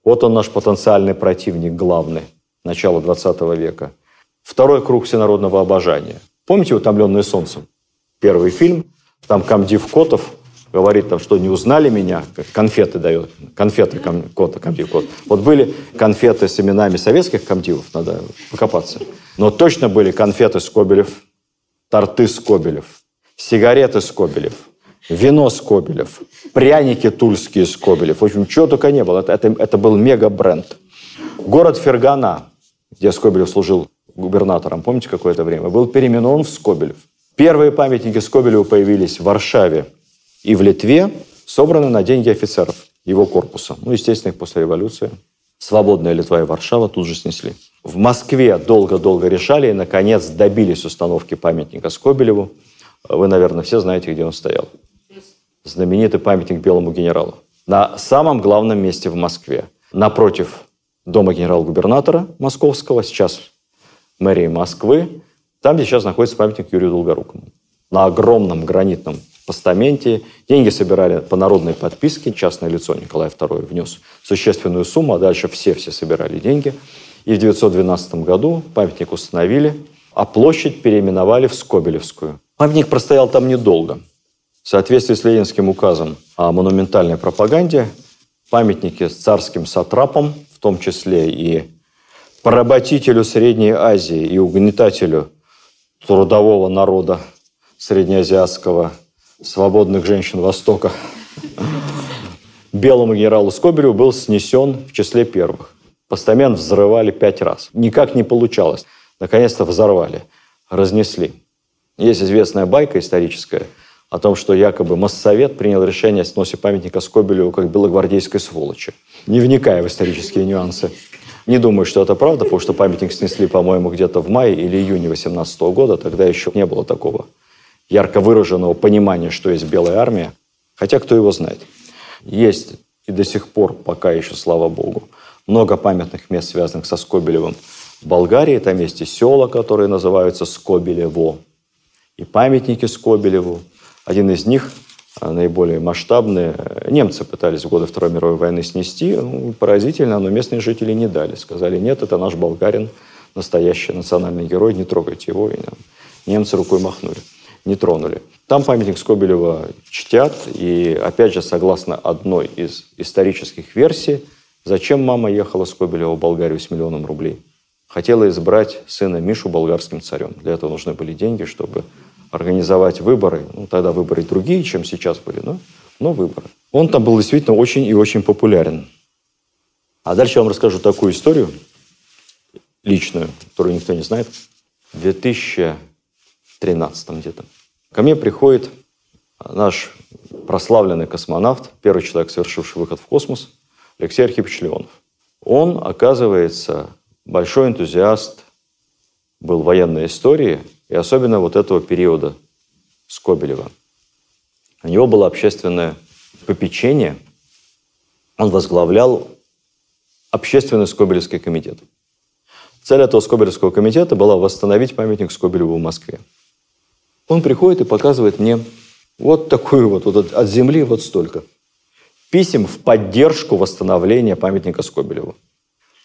Вот он наш потенциальный противник главный, начала 20 века. Второй круг всенародного обожания. Помните «Утомленные солнцем»? Первый фильм, там комдив Котов говорит, там, что не узнали меня, конфеты дает, конфеты ком, кота, комдив кот. Вот были конфеты с именами советских комдивов, надо покопаться. Но точно были конфеты Скобелев, торты Скобелев, сигареты Скобелев, вино Скобелев, пряники тульские Скобелев. В общем, чего только не было. Это, это, это был мега-бренд. Город Фергана, где Скобелев служил губернатором, помните, какое-то время, был переименован в Скобелев. Первые памятники Скобелеву появились в Варшаве и в Литве, собраны на деньги офицеров его корпуса. Ну, естественно, их после революции Свободная Литва и Варшава тут же снесли. В Москве долго-долго решали и, наконец, добились установки памятника Скобелеву. Вы, наверное, все знаете, где он стоял. Знаменитый памятник белому генералу. На самом главном месте в Москве. Напротив дома генерал-губернатора московского, сейчас мэрии Москвы, там, сейчас находится памятник Юрию Долгорукому. На огромном гранитном постаменте. Деньги собирали по народной подписке. Частное лицо Николай II внес существенную сумму, а дальше все-все собирали деньги. И в 912 году памятник установили, а площадь переименовали в Скобелевскую. Памятник простоял там недолго. В соответствии с Ленинским указом о монументальной пропаганде, памятники с царским сатрапом, в том числе и поработителю Средней Азии и угнетателю трудового народа среднеазиатского, свободных женщин Востока, белому генералу Скобелеву был снесен в числе первых. Постамент взрывали пять раз. Никак не получалось. Наконец-то взорвали, разнесли. Есть известная байка историческая о том, что якобы Моссовет принял решение о сносе памятника Скобелеву как белогвардейской сволочи, не вникая в исторические нюансы. Не думаю, что это правда, потому что памятник снесли, по-моему, где-то в мае или июне 18 года. Тогда еще не было такого ярко выраженного понимания, что есть белая армия. Хотя кто его знает. Есть и до сих пор, пока еще, слава богу, много памятных мест, связанных со Скобелевым. В Болгарии там есть и села, которые называются Скобелево, и памятники Скобелеву. Один из них, а, наиболее масштабный, немцы пытались в годы Второй мировой войны снести. Ну, поразительно, но местные жители не дали. Сказали, нет, это наш болгарин, настоящий национальный герой, не трогайте его. И немцы рукой махнули, не тронули. Там памятник Скобелева чтят, и, опять же, согласно одной из исторических версий, зачем мама ехала Скобелева в Болгарию с миллионом рублей? Хотела избрать сына Мишу болгарским царем. Для этого нужны были деньги, чтобы организовать выборы. Ну, тогда выборы другие, чем сейчас были, но, но выборы. Он там был действительно очень и очень популярен. А дальше я вам расскажу такую историю, личную, которую никто не знает. В 2013 где-то ко мне приходит наш прославленный космонавт, первый человек, совершивший выход в космос, Алексей Архипович Леонов. Он, оказывается, большой энтузиаст был военной истории – и особенно вот этого периода Скобелева. У него было общественное попечение. Он возглавлял общественный Скобелевский комитет. Цель этого Скобелевского комитета была восстановить памятник Скобелеву в Москве. Он приходит и показывает мне вот такую вот, вот от земли вот столько писем в поддержку восстановления памятника Скобелеву.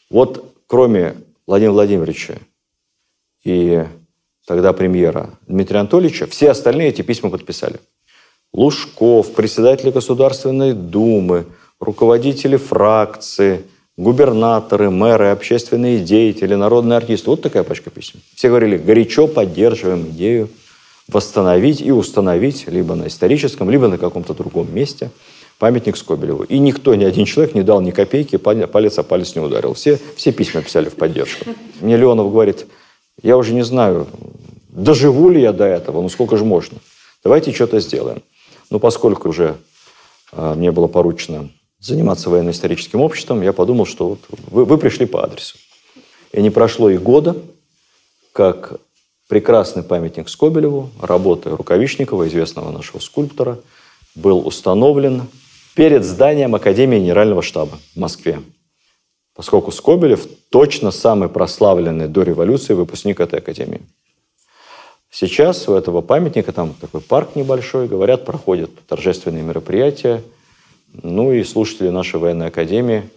Вот кроме Владимира Владимировича и тогда премьера Дмитрия Анатольевича, все остальные эти письма подписали. Лужков, председатели Государственной Думы, руководители фракции, губернаторы, мэры, общественные деятели, народные артисты. Вот такая пачка писем. Все говорили, горячо поддерживаем идею восстановить и установить либо на историческом, либо на каком-то другом месте памятник Скобелеву. И никто, ни один человек не дал ни копейки, палец о палец не ударил. Все, все письма писали в поддержку. Мне Леонов говорит, я уже не знаю, доживу ли я до этого, ну сколько же можно. Давайте что-то сделаем. Ну, поскольку уже э, мне было поручено заниматься военно-историческим обществом, я подумал, что вот вы, вы пришли по адресу. И не прошло и года, как прекрасный памятник Скобелеву, работы Рукавишникова, известного нашего скульптора, был установлен перед зданием Академии Генерального штаба в Москве поскольку Скобелев точно самый прославленный до революции выпускник этой академии. Сейчас у этого памятника, там такой парк небольшой, говорят, проходят торжественные мероприятия. Ну и слушатели нашей военной академии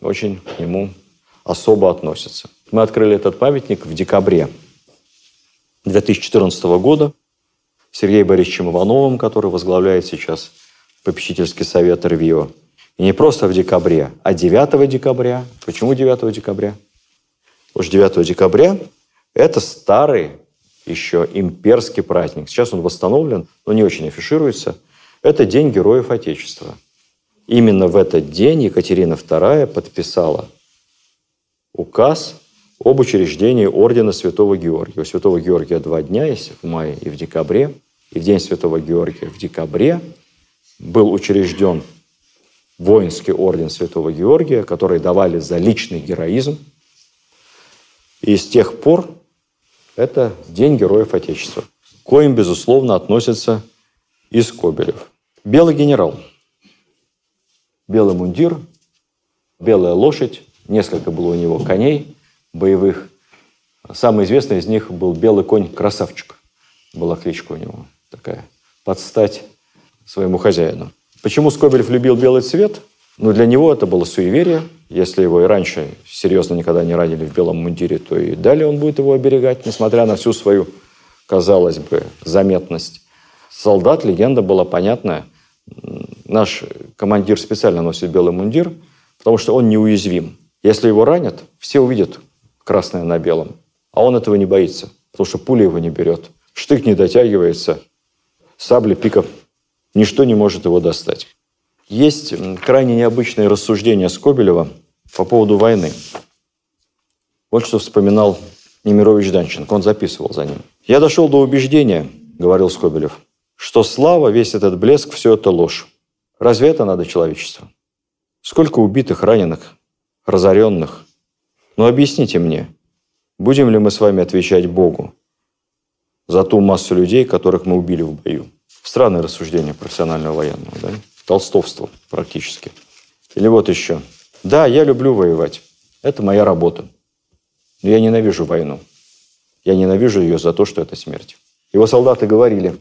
очень к нему особо относятся. Мы открыли этот памятник в декабре 2014 года. Сергеем Борисовичем Ивановым, который возглавляет сейчас попечительский совет РВИО, и не просто в декабре, а 9 декабря. Почему 9 декабря? Потому что 9 декабря – это старый еще имперский праздник. Сейчас он восстановлен, но не очень афишируется. Это День Героев Отечества. Именно в этот день Екатерина II подписала указ об учреждении Ордена Святого Георгия. У Святого Георгия два дня есть, в мае и в декабре. И в День Святого Георгия в декабре был учрежден воинский орден Святого Георгия, которые давали за личный героизм. И с тех пор это День Героев Отечества, к коим, безусловно, относится и Скобелев. Белый генерал, белый мундир, белая лошадь, несколько было у него коней боевых. Самый известный из них был белый конь «Красавчик». Была кличка у него такая, под стать своему хозяину. Почему Скобелев любил белый цвет? Ну, для него это было суеверие. Если его и раньше серьезно никогда не ранили в белом мундире, то и далее он будет его оберегать, несмотря на всю свою, казалось бы, заметность. Солдат, легенда была понятная. Наш командир специально носит белый мундир, потому что он неуязвим. Если его ранят, все увидят красное на белом. А он этого не боится, потому что пуля его не берет. Штык не дотягивается, сабли, пиков Ничто не может его достать. Есть крайне необычное рассуждение Скобелева по поводу войны. Вот что вспоминал Немирович Данченко. Он записывал за ним. «Я дошел до убеждения, — говорил Скобелев, — что слава, весь этот блеск, все это ложь. Разве это надо человечеству? Сколько убитых, раненых, разоренных? Но ну, объясните мне, будем ли мы с вами отвечать Богу за ту массу людей, которых мы убили в бою? Странное рассуждение профессионального военного, да? Толстовство практически. Или вот еще. Да, я люблю воевать. Это моя работа. Но я ненавижу войну. Я ненавижу ее за то, что это смерть. Его солдаты говорили,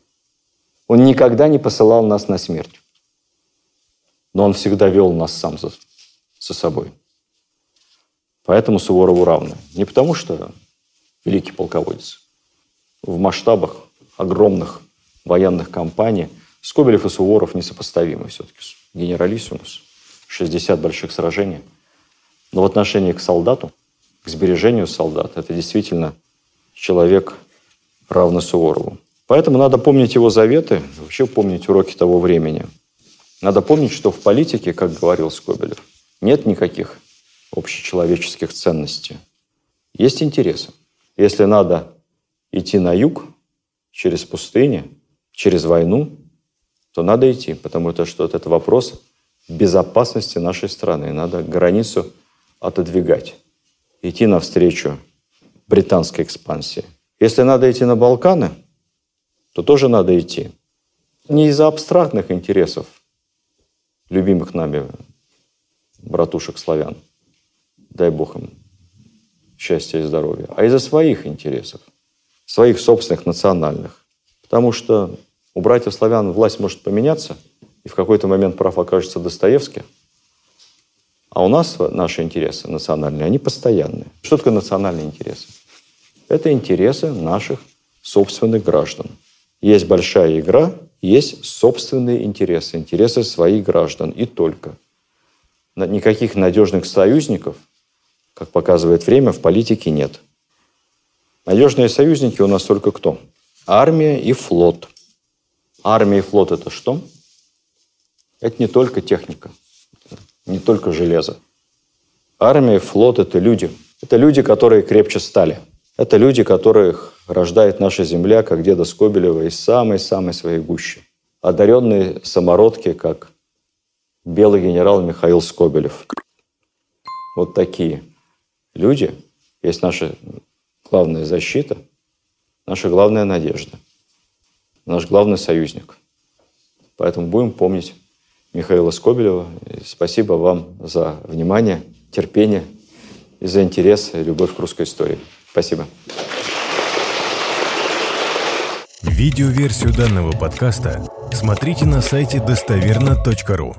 он никогда не посылал нас на смерть. Но он всегда вел нас сам за, за собой. Поэтому Суворову равны. Не потому, что великий полководец. В масштабах огромных военных кампаний. Скобелев и Суворов несопоставимы все-таки. Генералиссимус, 60 больших сражений. Но в отношении к солдату, к сбережению солдат, это действительно человек равный Суворову. Поэтому надо помнить его заветы, вообще помнить уроки того времени. Надо помнить, что в политике, как говорил Скобелев, нет никаких общечеловеческих ценностей. Есть интересы. Если надо идти на юг через пустыни, через войну, то надо идти, потому что это вопрос безопасности нашей страны. Надо границу отодвигать, идти навстречу британской экспансии. Если надо идти на Балканы, то тоже надо идти. Не из-за абстрактных интересов любимых нами братушек-славян, дай бог им счастья и здоровья, а из-за своих интересов, своих собственных национальных. Потому что у братьев славян власть может поменяться, и в какой-то момент прав окажется Достоевский. А у нас наши интересы национальные, они постоянные. Что такое национальные интересы? Это интересы наших собственных граждан. Есть большая игра, есть собственные интересы, интересы своих граждан и только. Никаких надежных союзников, как показывает время, в политике нет. Надежные союзники у нас только кто? Армия и флот – Армия и флот – это что? Это не только техника, не только железо. Армия и флот – это люди. Это люди, которые крепче стали. Это люди, которых рождает наша земля, как деда Скобелева, из самой-самой своей гущи. Одаренные самородки, как белый генерал Михаил Скобелев. Вот такие люди есть наша главная защита, наша главная надежда наш главный союзник. Поэтому будем помнить Михаила Скобелева. И спасибо вам за внимание, терпение и за интерес и любовь к русской истории. Спасибо. Видеоверсию данного подкаста смотрите на сайте достоверно.ру.